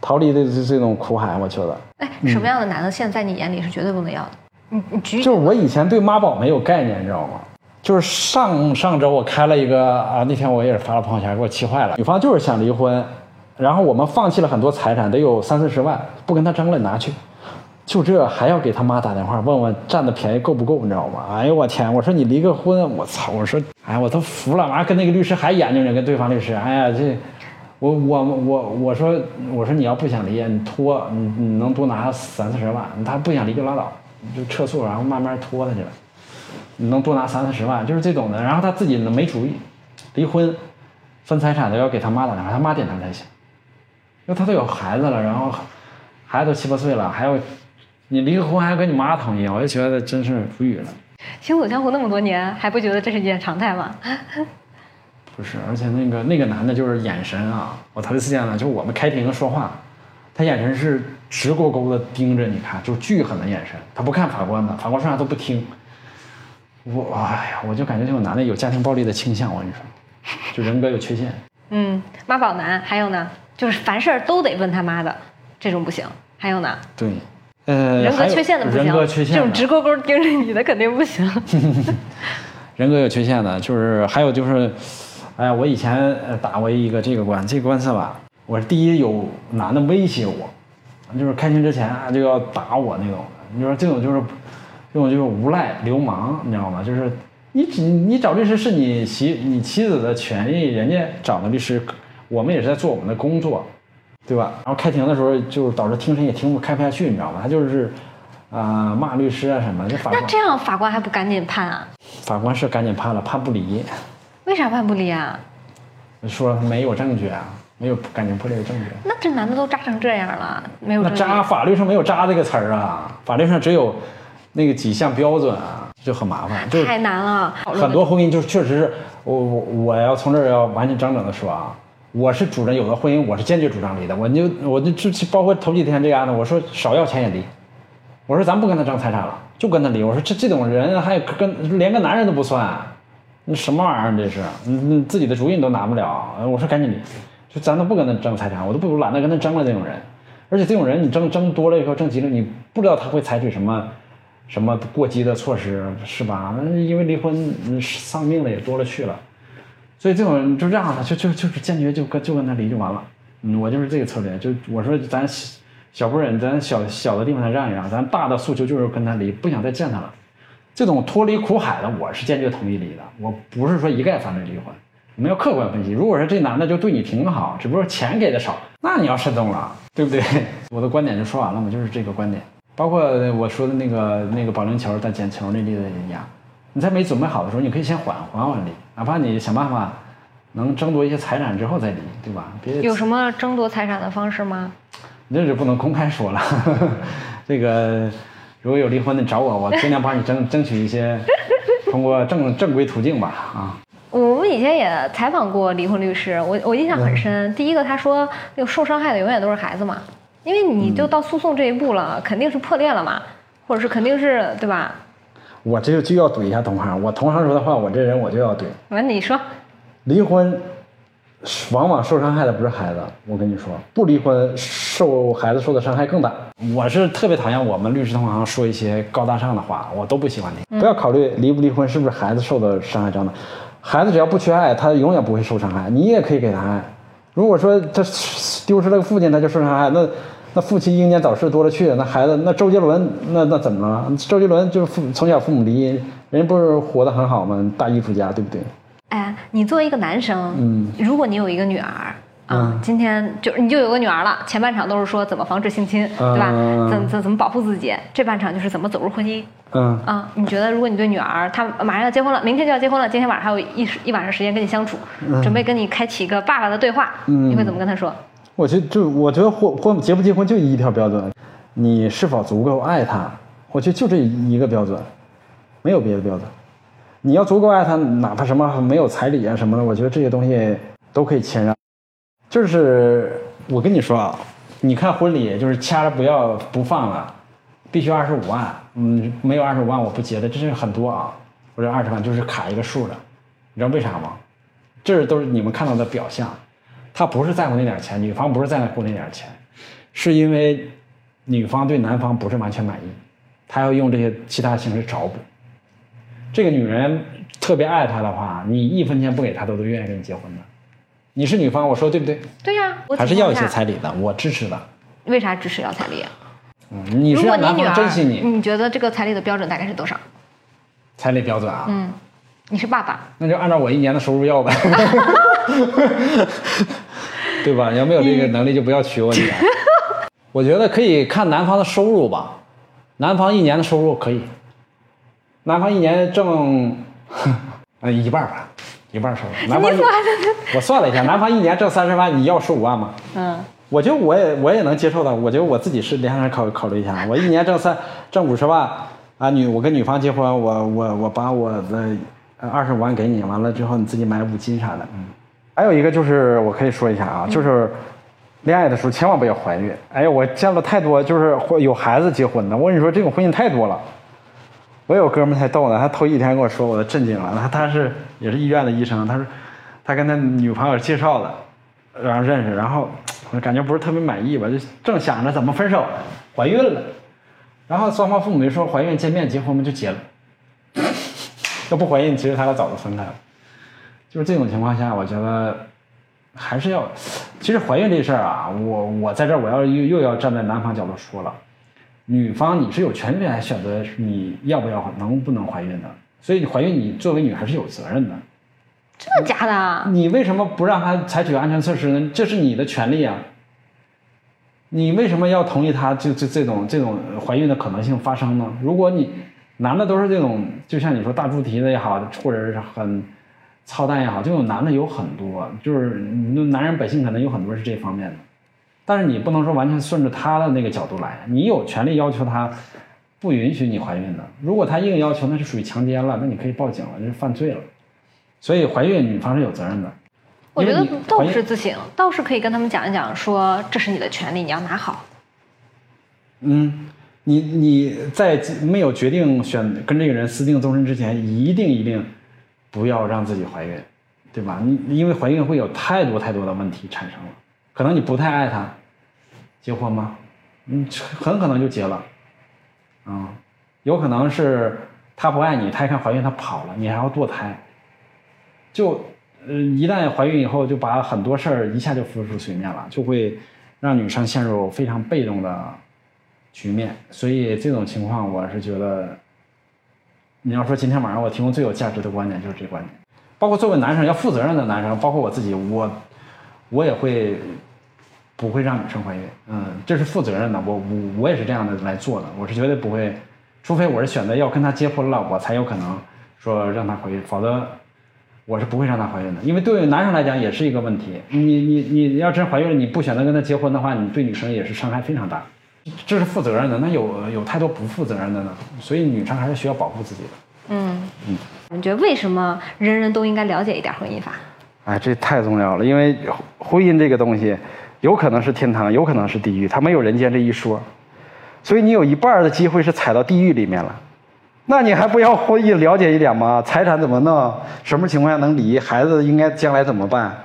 逃离的这这种苦海，我觉得。哎，什么样的男的现在你眼里是绝对不能要的？你你举就是我以前对妈宝没有概念，你知道吗？就是上上周我开了一个啊，那天我也是发了朋友圈，给我气坏了。女方就是想离婚，然后我们放弃了很多财产，得有三四十万，不跟他争了，拿去。就这还要给他妈打电话问问占的便宜够不够，你知道吗？哎呦我天！我说你离个婚，我操！我说哎，我都服了。完跟那个律师还研究着，跟对方律师，哎呀这，我我我我说我说你要不想离，你拖你你能多拿三四十万，他不想离就拉倒，就撤诉，然后慢慢拖他去了。你能多拿三四十万，就是这种的。然后他自己呢没主意，离婚，分财产都要给他妈打电话，他妈点头才行。因为他都有孩子了，然后孩子都七八岁了，还要你离个婚还要跟你妈同意，我就觉得真是无语了。行走江湖那么多年，还不觉得这是一件常态吗？[laughs] 不是，而且那个那个男的就是眼神啊，我头一次见了，就我们开庭说话，他眼神是直勾勾的盯着你看，就是巨狠的眼神，他不看法官的，法官说啥都不听。我哎呀，我就感觉这种男的有家庭暴力的倾向，我跟你说，就人格有缺陷。嗯，妈宝男，还有呢，就是凡事都得问他妈的，这种不行。还有呢？对，呃，人格缺陷的不行。人格缺陷，这种直勾勾盯着你的肯定不行。[laughs] 人格有缺陷的，就是还有就是，哎呀，我以前打过一个这个官，这个官司吧，我是第一有男的威胁我，就是开庭之前啊就要打我那种。你说这种就是。这种就是无赖流氓，你知道吗？就是你你找律师是你媳你妻子的权利，人家找的律师，我们也是在做我们的工作，对吧？然后开庭的时候就导致庭审也听不开不下去，你知道吗？他就是啊骂律师啊什么，的法那这样法官还不赶紧判啊？法官是赶紧判了，判不离。为啥判不离啊？说没有证据啊，没有感情破裂的证据。那这男的都渣成这样了，没有那渣法律上没有渣这个词儿啊，法律上只有那个几项标准啊，就很麻烦。就太难了。很多婚姻就是确实是我我我要从这儿要完全整整的说啊，我是主张有的婚姻我是坚决主张离的，我就我就就包括头几天这个案子，我说少要钱也离，我说咱不跟他争财产了，就跟他离，我说这这种人还跟连个男人都不算，那什么玩意儿这是，你你自己的主意你都拿不了，我说赶紧离，就咱都不跟他争财产，我都不如懒得跟他争了这种人，而且这种人你争争多了以后争急了，你不知道他会采取什么。什么过激的措施是吧？因为离婚嗯丧命的也多了去了，所以这种人就这样的，就就就是坚决就跟就跟他离就完了。嗯，我就是这个策略，就我说咱小小不忍，咱小小的地方咱让一让，咱大的诉求就是跟他离，不想再见他了。这种脱离苦海的，我是坚决同意离的。我不是说一概反对离婚，我们要客观分析。如果说这男的就对你挺好，只不过钱给的少，那你要慎重了，对不对？[laughs] 我的观点就说完了嘛，就是这个观点。包括我说的那个那个保龄球在捡球那例子一样，你在没准备好的时候，你可以先缓缓缓离，哪怕你想办法能争夺一些财产之后再离，对吧？别有什么争夺财产的方式吗？那就不能公开说了。[laughs] 这个如果有离婚的找我，我尽量帮你争 [laughs] 争取一些，通过正正规途径吧。啊，我们以前也采访过离婚律师，我我印象很深。第一个他说，那个受伤害的永远都是孩子嘛。因为你就到诉讼这一步了，肯定是破裂了嘛，或者是肯定是对吧？我这就就要怼一下同行，我同行说的话，我这人我就要怼。完你说，离婚往往受伤害的不是孩子，我跟你说，不离婚受孩子受的伤害更大。我是特别讨厌我们律师同行说一些高大上的话，我都不喜欢听。不要考虑离不离婚是不是孩子受的伤害更大，孩子只要不缺爱，他永远不会受伤害，你也可以给他爱。如果说他丢失了个父亲，他就受伤害，那。那父亲英年早逝多了去了，那孩子那周杰伦那那怎么了？周杰伦就是父从小父母离异，人家不是活得很好吗？大艺术家，对不对？哎，你作为一个男生，嗯，如果你有一个女儿啊，今天就你就有个女儿了，前半场都是说怎么防止性侵，对吧？怎怎怎么保护自己？这半场就是怎么走入婚姻。嗯啊，你觉得如果你对女儿，她马上要结婚了，明天就要结婚了，今天晚上还有一一晚上时间跟你相处，准备跟你开启一个爸爸的对话，你会怎么跟她说？我觉就我觉得婚婚结不结婚就一条标准，你是否足够爱他？我觉得就这一个标准，没有别的标准。你要足够爱他，哪怕什么没有彩礼啊什么的，我觉得这些东西都可以谦让。就是我跟你说啊，你看婚礼就是掐着不要不放了，必须二十五万，嗯，没有二十五万我不结的，这是很多啊。我这二十万就是卡一个数的，你知道为啥吗？这都是你们看到的表象。他不是在乎那点钱，女方不是在乎那点钱，是因为女方对男方不是完全满意，他要用这些其他形式找补。这个女人特别爱他的话，你一分钱不给他，都都愿意跟你结婚的。你是女方，我说对不对？对呀，还是要一些彩礼的，我支持的。为啥支持要彩礼？嗯，你是男方珍惜你，你觉得这个彩礼的标准大概是多少？彩礼标准啊？嗯，你是爸爸，那就按照我一年的收入要呗。[laughs] 对吧？要没有这个能力，就不要娶我女儿。[laughs] 我觉得可以看男方的收入吧，男方一年的收入可以，男方一年挣，[laughs] 呃一半吧，一半收入。男方我算了一下，男方一年挣三十万，你要十五万吗？嗯，我觉得我也我也能接受的。我觉得我自己是联想考考虑一下，我一年挣三挣五十万，啊女我跟女方结婚，我我我把我的二十五万给你，完了之后你自己买五金啥的，嗯。还有一个就是，我可以说一下啊，就是恋爱的时候千万不要怀孕。哎呀，我见了太多就是有孩子结婚的，我跟你说这种婚姻太多了。我有哥们儿才逗呢，他头一天跟我说，我都震惊了。他他是也是医院的医生，他说他跟他女朋友介绍的，然后认识，然后我感觉不是特别满意吧，就正想着怎么分手，怀孕了，然后双方父母就说怀孕见面结婚嘛就结了，[laughs] 要不怀孕其实他俩早就分开了。就是这种情况下，我觉得还是要，其实怀孕这事儿啊，我我在这儿我要又又要站在男方角度说了，女方你是有权利来选择你要不要能不能怀孕的，所以你怀孕你作为女孩是有责任的。真的假的？你为什么不让他采取安全措施呢？这是你的权利啊。你为什么要同意他就这这种这种怀孕的可能性发生呢？如果你男的都是这种，就像你说大猪蹄子也好，或者是很。操蛋也好，这种男的有很多，就是男人本性可能有很多是这方面的，但是你不能说完全顺着他的那个角度来，你有权利要求他不允许你怀孕的。如果他硬要求，那是属于强奸了，那你可以报警了，这是犯罪了。所以怀孕女方是有责任的。我觉得倒不是自省，倒是可以跟他们讲一讲，说这是你的权利，你要拿好。嗯，你你在没有决定选跟这个人私定终身之前，一定一定不要让自己怀孕，对吧？你因为怀孕会有太多太多的问题产生了，可能你不太爱他，结婚吗？嗯，很可能就结了，啊、有可能是他不爱你，他一看怀孕他跑了，你还要堕胎，就呃一旦怀孕以后，就把很多事儿一下就浮出水面了，就会让女生陷入非常被动的局面。所以这种情况，我是觉得，你要说今天晚上我提供最有价值的观点就是这观点，包括作为男生要负责任的男生，包括我自己，我我也会不会让女生怀孕，嗯，这是负责任的，我我我也是这样的来做的，我是绝对不会，除非我是选择要跟她结婚了，我才有可能说让她怀孕，否则我是不会让她怀孕的，因为对于男生来讲也是一个问题，你你你要真怀孕了，你不选择跟她结婚的话，你对女生也是伤害非常大，这是负责任的，那有有太多不负责任的呢，所以女生还是需要保护自己的。嗯嗯你觉得为什么人人都应该了解一点婚姻法？哎，这太重要了，因为婚姻这个东西，有可能是天堂，有可能是地狱，它没有人间这一说，所以你有一半的机会是踩到地狱里面了，那你还不要婚姻了解一点吗？财产怎么弄？什么情况下能离？孩子应该将来怎么办？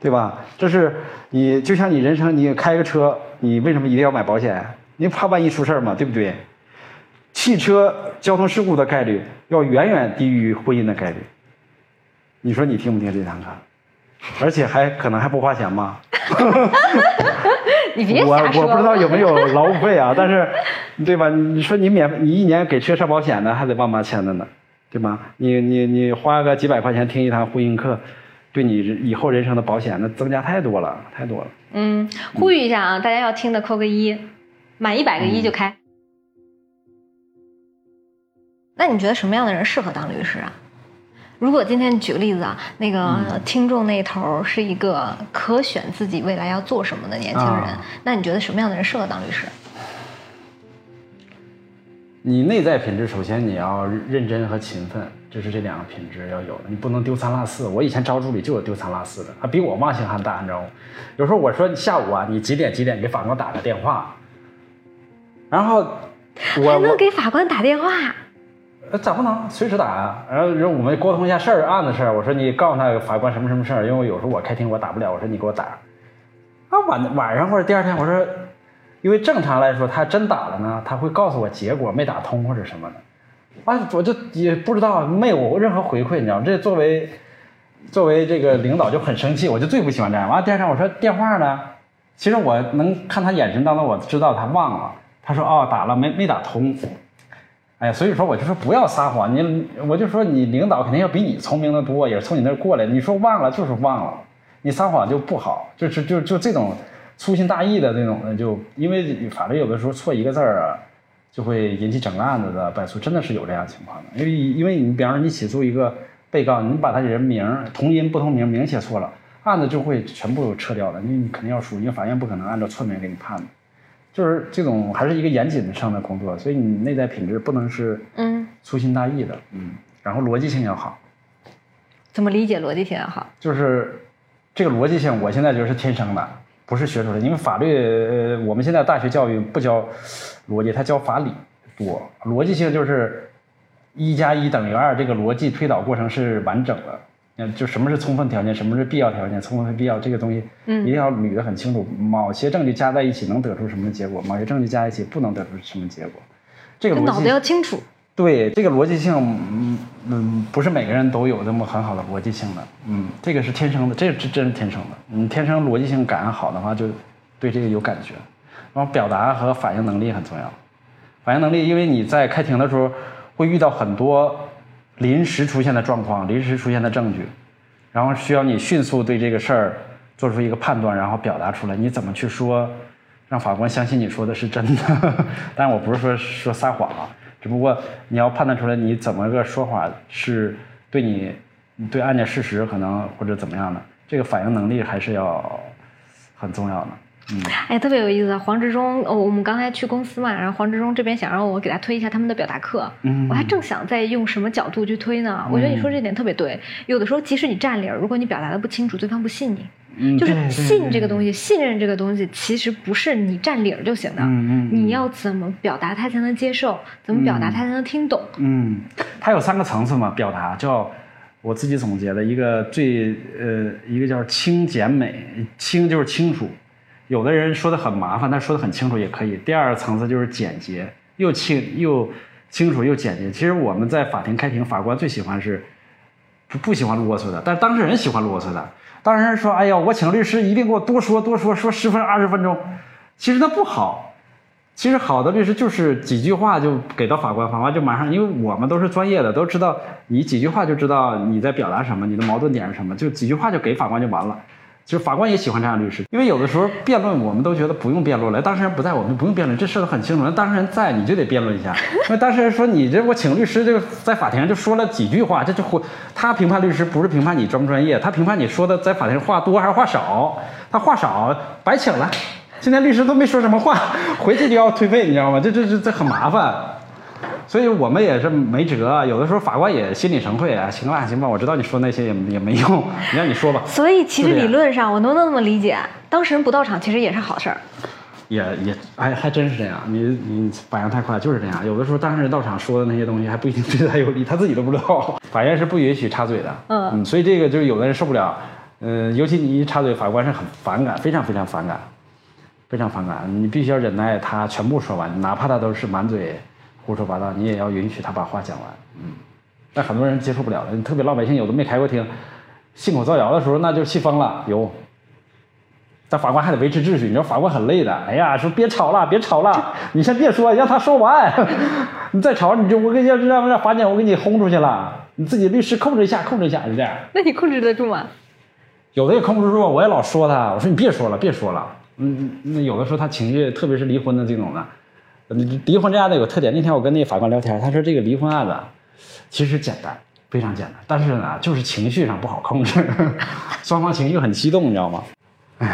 对吧？这是你就像你人生，你开个车，你为什么一定要买保险？你怕万一出事儿嘛，对不对？汽车交通事故的概率要远远低于婚姻的概率。你说你听不听这堂课？而且还可能还不花钱吗？[laughs] 你别我。我不知道有没有劳务费啊，[laughs] 但是，对吧？你说你免你一年给车上保险的，还得万八千的呢，对吧？你你你花个几百块钱听一堂婚姻课，对你以后人生的保险那增加太多了，太多了。嗯，呼吁一下啊，大家要听的扣个一，满一百个一就开。那你觉得什么样的人适合当律师啊？如果今天举个例子啊，那个听众那头是一个可选自己未来要做什么的年轻人，啊那你觉得什么样的人适合当律师？你内在品质，首先你要认真和勤奋，这是这两个品质要有的，你不能丢三落四。我以前招助理就有丢三落四的，他比我忘性还大，你知道吗？有时候我说下午啊，你几点几点给法官打个电话，然后我还能给法官打电话？呃，咋不能随时打啊？然后然后我们沟通一下事儿案子事儿。我说你告诉他法官什么什么事儿，因为有时候我开庭我打不了，我说你给我打。啊晚晚上或者第二天我说，因为正常来说他真打了呢，他会告诉我结果没打通或者什么的。啊，我就也不知道没有任何回馈，你知道吗？这作为作为这个领导就很生气，我就最不喜欢这样。完了第二天我说电话呢，其实我能看他眼神当中我知道他忘了。他说哦打了没没打通。哎呀，所以说我就说不要撒谎，你我就说你领导肯定要比你聪明的多，也是从你那儿过来。你说忘了就是忘了，你撒谎就不好，就是就就这种粗心大意的那种的，就因为法律有的时候错一个字儿啊，就会引起整个案子的败诉，真的是有这样情况的。因为因为你比方说你起诉一个被告，你把他人名同音不同名名写错了，案子就会全部撤掉的，你你肯定要输，因为法院不可能按照错名给你判的。就是这种还是一个严谨上的工作，所以你内在品质不能是嗯，粗心大意的，嗯，然后逻辑性要好，怎么理解逻辑性要好？就是这个逻辑性，我现在觉得是天生的，不是学出来的。因为法律，呃，我们现在大学教育不教逻辑，它教法理多。逻辑性就是一加一等于二，这个逻辑推导过程是完整的。嗯，就什么是充分条件，什么是必要条件，充分和必要这个东西，嗯一定要捋得很清楚。某些证据加在一起能得出什么结果，某些证据加在一起不能得出什么结果。这个逻辑脑子要清楚。对这个逻辑性，嗯嗯，不是每个人都有这么很好的逻辑性的，嗯，这个是天生的，这这真是天生的。你天生逻辑性感好的话，就对这个有感觉。然后表达和反应能力很重要。反应能力，因为你在开庭的时候会遇到很多临时出现的状况、临时出现的证据，然后需要你迅速对这个事儿做出一个判断，然后表达出来。你怎么去说，让法官相信你说的是真的？[laughs] 但，我不是说说撒谎啊，只不过你要判断出来你怎么个说法是对你对案件事实可能或者怎么样的，这个反应能力还是要很重要的。嗯，哎，特别有意思。黄志忠，哦，我们刚才去公司嘛，然后黄志忠这边想让我给他推一下他们的表达课，嗯我还正想在用什么角度去推呢。我觉得你说这点特别对，有的时候即使你占理儿，如果你表达的不清楚，对方不信你。嗯，就是信这个对东西，信任这个东西，其实不是你占理儿就行的。嗯嗯嗯你要怎么表达他才能接受？怎么表达他才能听懂？嗯，它有三个层次嘛，表达叫我自己总结的一个最呃一个叫清简美，清就是清楚，有的人说的很麻烦，但说的很清楚也可以。第二个层次就是简洁，又清又清楚又简洁。其实我们在法庭开庭，法官最喜欢是不不喜欢啰嗦的，但当事人喜欢啰嗦的。当事人说：“哎呀，我请律师一定给我多说多说，说十分二十分钟。”其实那不好，其实好的律师就是几句话就给到法官，法官就马上，因为我们都是专业的，都知道你几句话就知道你在表达什么，你的矛盾点是什么，就几句话就给法官就完了。其实法官也喜欢这样的律师，因为有的时候辩论我们都觉得不用辩论了，当事人不在，我们不用辩论，这事都很清楚。那当事人在，你就得辩论一下。[laughs] 因为当事人说你这我请律师，这个在法庭上就说了几句话，这就会他评判律师不是评判你专不专业，他评判你说的在法庭上话多还是话少。他话少白请了，现在律师都没说什么话，回去就要退费，你知道吗？这这这这很麻烦。所以我们也是没辙，有的时候法官也心领神会啊，行吧行吧，我知道你说那些也也没用，你让你说吧。[laughs] 所以其实理论上，我能不能这么理解？当事人不到场，其实也是好事儿。也也哎还真是这样，你你反应太快，就是这样。有的时候当事人到场说的那些东西还不一定对他有利，他自己都不知道。法院是不允许插嘴的，嗯所以这个就是有的人受不了，嗯、尤其你一插嘴，法官是很反感，非常非常反感，非常反感。你必须要忍耐他全部说完，哪怕他都是满嘴胡说八道，你也要允许他把话讲完。嗯，但很多人接受不了的，特别老百姓有的没开过庭，信口造谣的时候那就气疯了，有。但法官还得维持秩序，你知道法官很累的。哎呀，说别吵了，别吵了，你先别说，让他说完。[laughs] 你再吵，你就我跟你要让让法检我给你轰出去了。你自己律师控制一下，控制一下，就这样。那你控制得住吗？有的也控制不住，我也老说他，我说你别说了，别说了。嗯，那有的时候他情绪，特别是离婚的这种的，嗯离婚这案子有特点。那天我跟那个法官聊天，他说这个离婚案子其实简单，非常简单，但是呢，就是情绪上不好控制，[laughs] 双方情绪很激动，你知道吗？[laughs]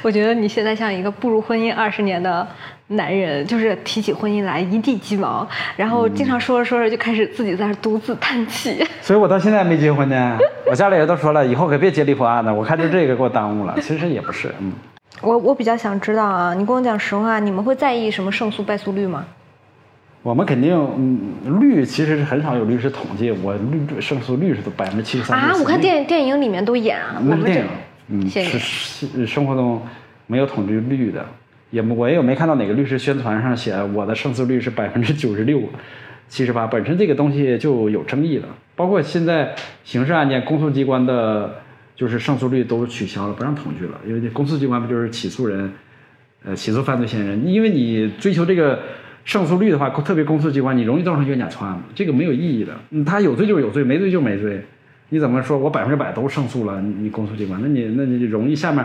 我觉得你现在像一个步入婚姻二十年的男人，就是提起婚姻来一地鸡毛，然后经常说着说着就开始自己在那独自叹气。[laughs] 所以我到现在没结婚呢。我家里人都说了，以后可别结离婚案子。我看就这个给我耽误了。其实也不是，嗯，我我比较想知道啊，你跟我讲实话，你们会在意什么胜诉败诉率吗？我们肯定，嗯，率其实是很少有律师统计，我率胜诉率是都百分之七十三。啊，我看电影电影里面都演啊，那是电影，嗯，谢谢是是生活中没有统计率的，也我也有没看到哪个律师宣传上写我的胜诉率是百分之九十六、七十八，本身这个东西就有争议了。包括现在刑事案件，公诉机关的就是胜诉率都取消了，不让统计了，因为这公诉机关不就是起诉人，呃，起诉犯罪嫌疑人，因为你追求这个。胜诉率的话，特别公诉机关，你容易造成冤假错案，这个没有意义的。他有罪就是有罪，没罪就没罪。你怎么说我百分之百都胜诉了？你你公诉机关，那你那你容易下面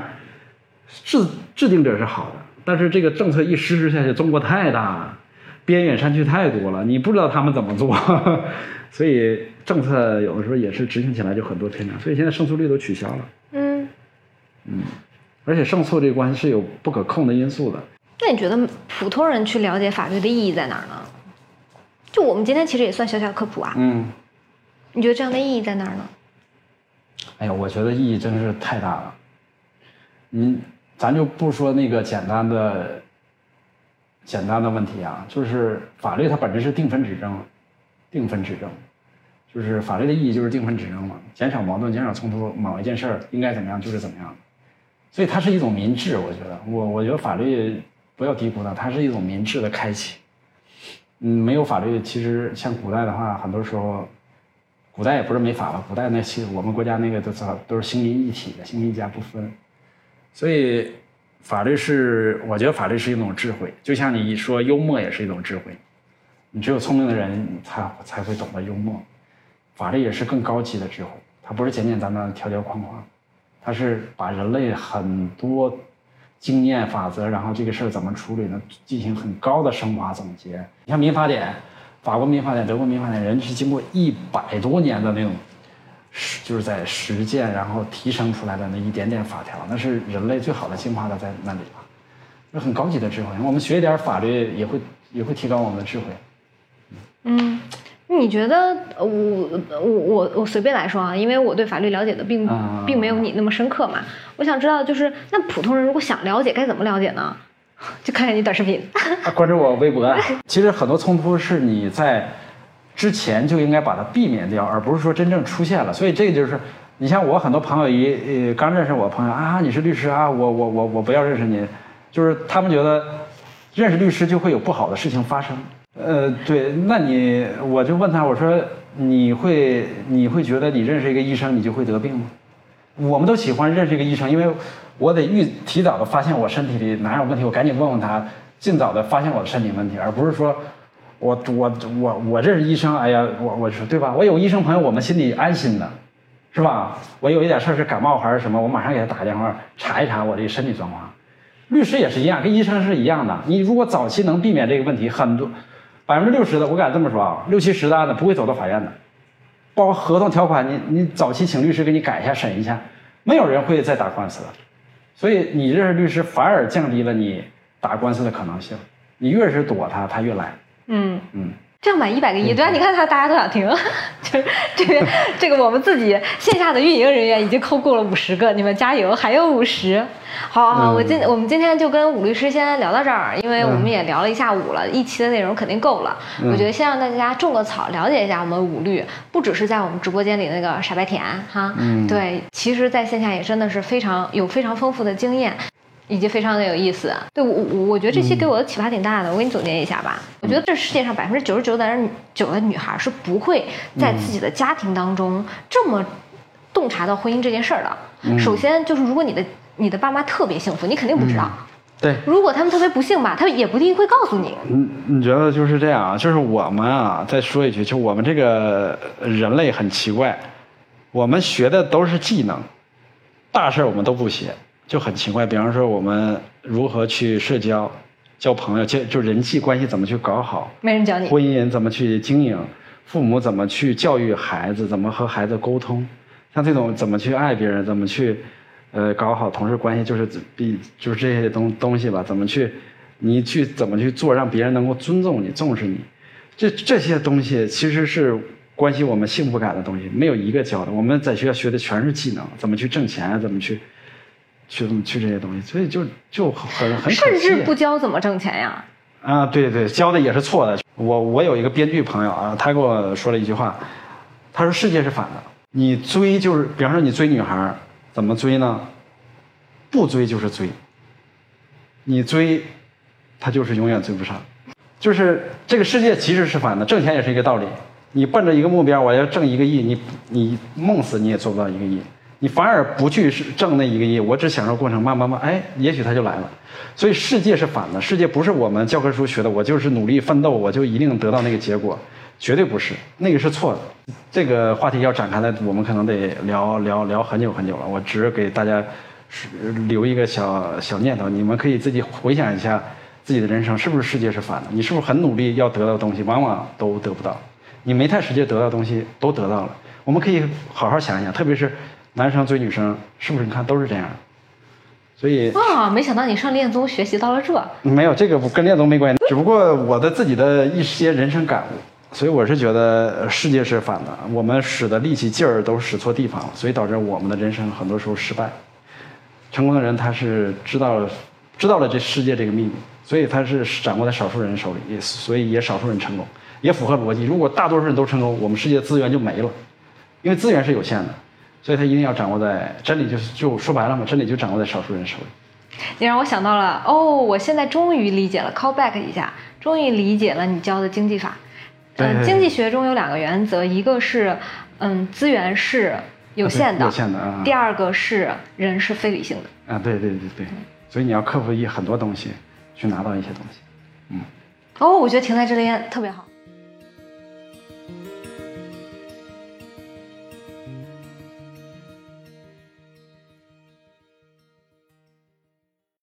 制制定者是好的，但是这个政策一实施下去，中国太大了，边远山区太多了，你不知道他们怎么做，[laughs] 所以政策有的时候也是执行起来就很多偏差，所以现在胜诉率都取消了，嗯嗯，而且胜诉这个关系是有不可控的因素的。那你觉得普通人去了解法律的意义在哪儿呢？就我们今天其实也算小小科普啊，嗯，你觉得这样的意义在哪儿呢？哎呀，我觉得意义真是太大了。嗯，咱就不说那个简单的、简单的问题啊，就是法律它本质是定分指证，定分指证，就是法律的意义就是定分指证嘛，减少矛盾、减少冲突，某一件事儿应该怎么样就是怎么样。所以它是一种民治，我觉得，我我觉得法律不要低估它，它是一种民治的开启。嗯，没有法律，其实像古代的话，很多时候。古代也不是没法吧，古代那其我们国家那个都是都是兴民一体的，兴民一家不分，所以法律是，我觉得法律是一种智慧，就像你说幽默也是一种智慧，你只有聪明的人才才会懂得幽默，法律也是更高级的智慧，它不是简简单单条条框框，它是把人类很多经验法则，然后这个事儿怎么处理呢，进行很高的升华总结。你像民法典。法国民法典、德国民法典，人是经过一百多年的那种实，就是在实践，然后提升出来的那一点点法条，那是人类最好的进化的在那里了，那很高级的智慧。我们学一点法律也会也会提高我们的智慧。嗯，你觉得呃我我我我随便来说啊，因为我对法律了解的并啊并没有你那么深刻嘛。我想知道，就是那普通人如果想了解，该怎么了解呢？[laughs] 就看看你短视频。啊，关注我微博啊。[laughs] 其实很多冲突是你在之前就应该把它避免掉，而不是说真正出现了。所以这个就是，你像我很多朋友一呃刚认识我朋友啊，你是律师啊，我我我我不要认识你，就是他们觉得认识律师就会有不好的事情发生。呃，对，那你我就问他，我说你会你会觉得你认识一个医生你就会得病吗？我们都喜欢认识一个医生，因为我得预提早的发现我身体里哪有问题，我赶紧问问他，尽早的发现我的身体问题，而不是说我我我我认识医生，哎呀，我我说对吧？我有医生朋友，我们心里安心的，是吧？我有一点事儿是感冒还是什么，我马上给他打个电话查一查我这身体状况。律师也是一样，跟医生是一样的。你如果早期能避免这个问题，很多百分之六十的，我敢这么说啊，六七十的案子不会走到法院的。包括合同条款，你你早期请律师给你改一下、审一下，没有人会再打官司的。所以你认识律师，反而降低了你打官司的可能性。你越是躲他，他越来。嗯嗯，这样买一百个亿，对啊，你看他大家都想听，[laughs] 就是 [laughs] 这个这个我们自己线下的运营人员已经扣够了五十个，你们加油，还有五十。好好，嗯我今我们今天就跟武律师先聊到这儿，因为我们也聊了一下午了，一期的内容肯定够了。嗯我觉得先让大家种个草，了解一下我们武律，不只是在我们直播间里那个傻白甜哈，嗯对，其实在线下也真的是非常有非常丰富的经验。以及非常的有意思，对我我我觉得这期给我的启发挺大的。我给你总结一下吧，我觉得这世界上百分之九十九点九的女孩是不会在自己的家庭当中这么洞察到婚姻这件事儿的。首先就是如果你的你的爸妈特别幸福，你肯定不知道；对，如果他们特别不幸吧，他们也不一定会告诉你。你你觉得就是这样啊？就是我们啊，再说一句，就我们这个人类很奇怪，我们学的都是技能，大事儿我们都不学，就很奇怪。比方说，我们如何去社交、交朋友、交就人际关系怎么去搞好，没人教你，婚姻怎么去经营，父母怎么去教育孩子，怎么和孩子沟通，像这种怎么去爱别人，怎么去，呃，搞好同事关系，就是比就是这些东东西吧，怎么去，你去怎么去做，让别人能够尊重你、重视你，这这些东西其实是关系我们幸福感的东西，没有一个教的。我们在学校学的全是技能，怎么去挣钱，怎么去。去怎么去这些东西，所以就就很很甚至不教怎么挣钱呀。啊，对对，教的也是错的。我我有一个编剧朋友啊，他跟我说了一句话，他说世界是反的，你追就是，比方说你追女孩，怎么追呢？不追就是追，你追，他就是永远追不上。就是这个世界其实是反的，挣钱也是一个道理。你奔着一个目标，我要挣一个亿，你你梦死你也做不到一个亿，你反而不去是挣那一个亿，我只享受过程，慢慢慢，哎，也许他就来了。所以世界是反的，世界不是我们教科书学的，我就是努力奋斗，我就一定得到那个结果，绝对不是，那个是错的。这个话题要展开来，我们可能得聊聊聊很久很久了。我只是给大家留一个小小念头，你们可以自己回想一下自己的人生是不是世界是反的，你是不是很努力要得到东西，往往都得不到。你没太使劲得到东西都得到了，我们可以好好想一想，特别是男生追女生，是不是你看都是这样？所以啊，没想到你上恋综学习到了这。没有这个跟恋综没关系，只不过我的自己的一些人生感悟，所以我是觉得呃世界是反的，我们使的力气劲儿都使错地方了，所以导致我们的人生很多时候失败。成功的人他是知道知道了这世界这个秘密，所以他是掌握在少数人手里，也所以也少数人成功，也符合逻辑。如果大多数人都成功，我们世界资源就没了，因为资源是有限的，所以它一定要掌握在真理就是就说白了嘛，真理就掌握在少数人手里。你让我想到了哦，我现在终于理解了，call back 一下，终于理解了你教的经济法。嗯，对经济学中有两个原则，一个是嗯资源是有限的，有限的啊。第二个是人是非理性的。啊，对对对对，所以你要克服一很多东西，去拿到一些东西。嗯哦，我觉得停在这里特别好。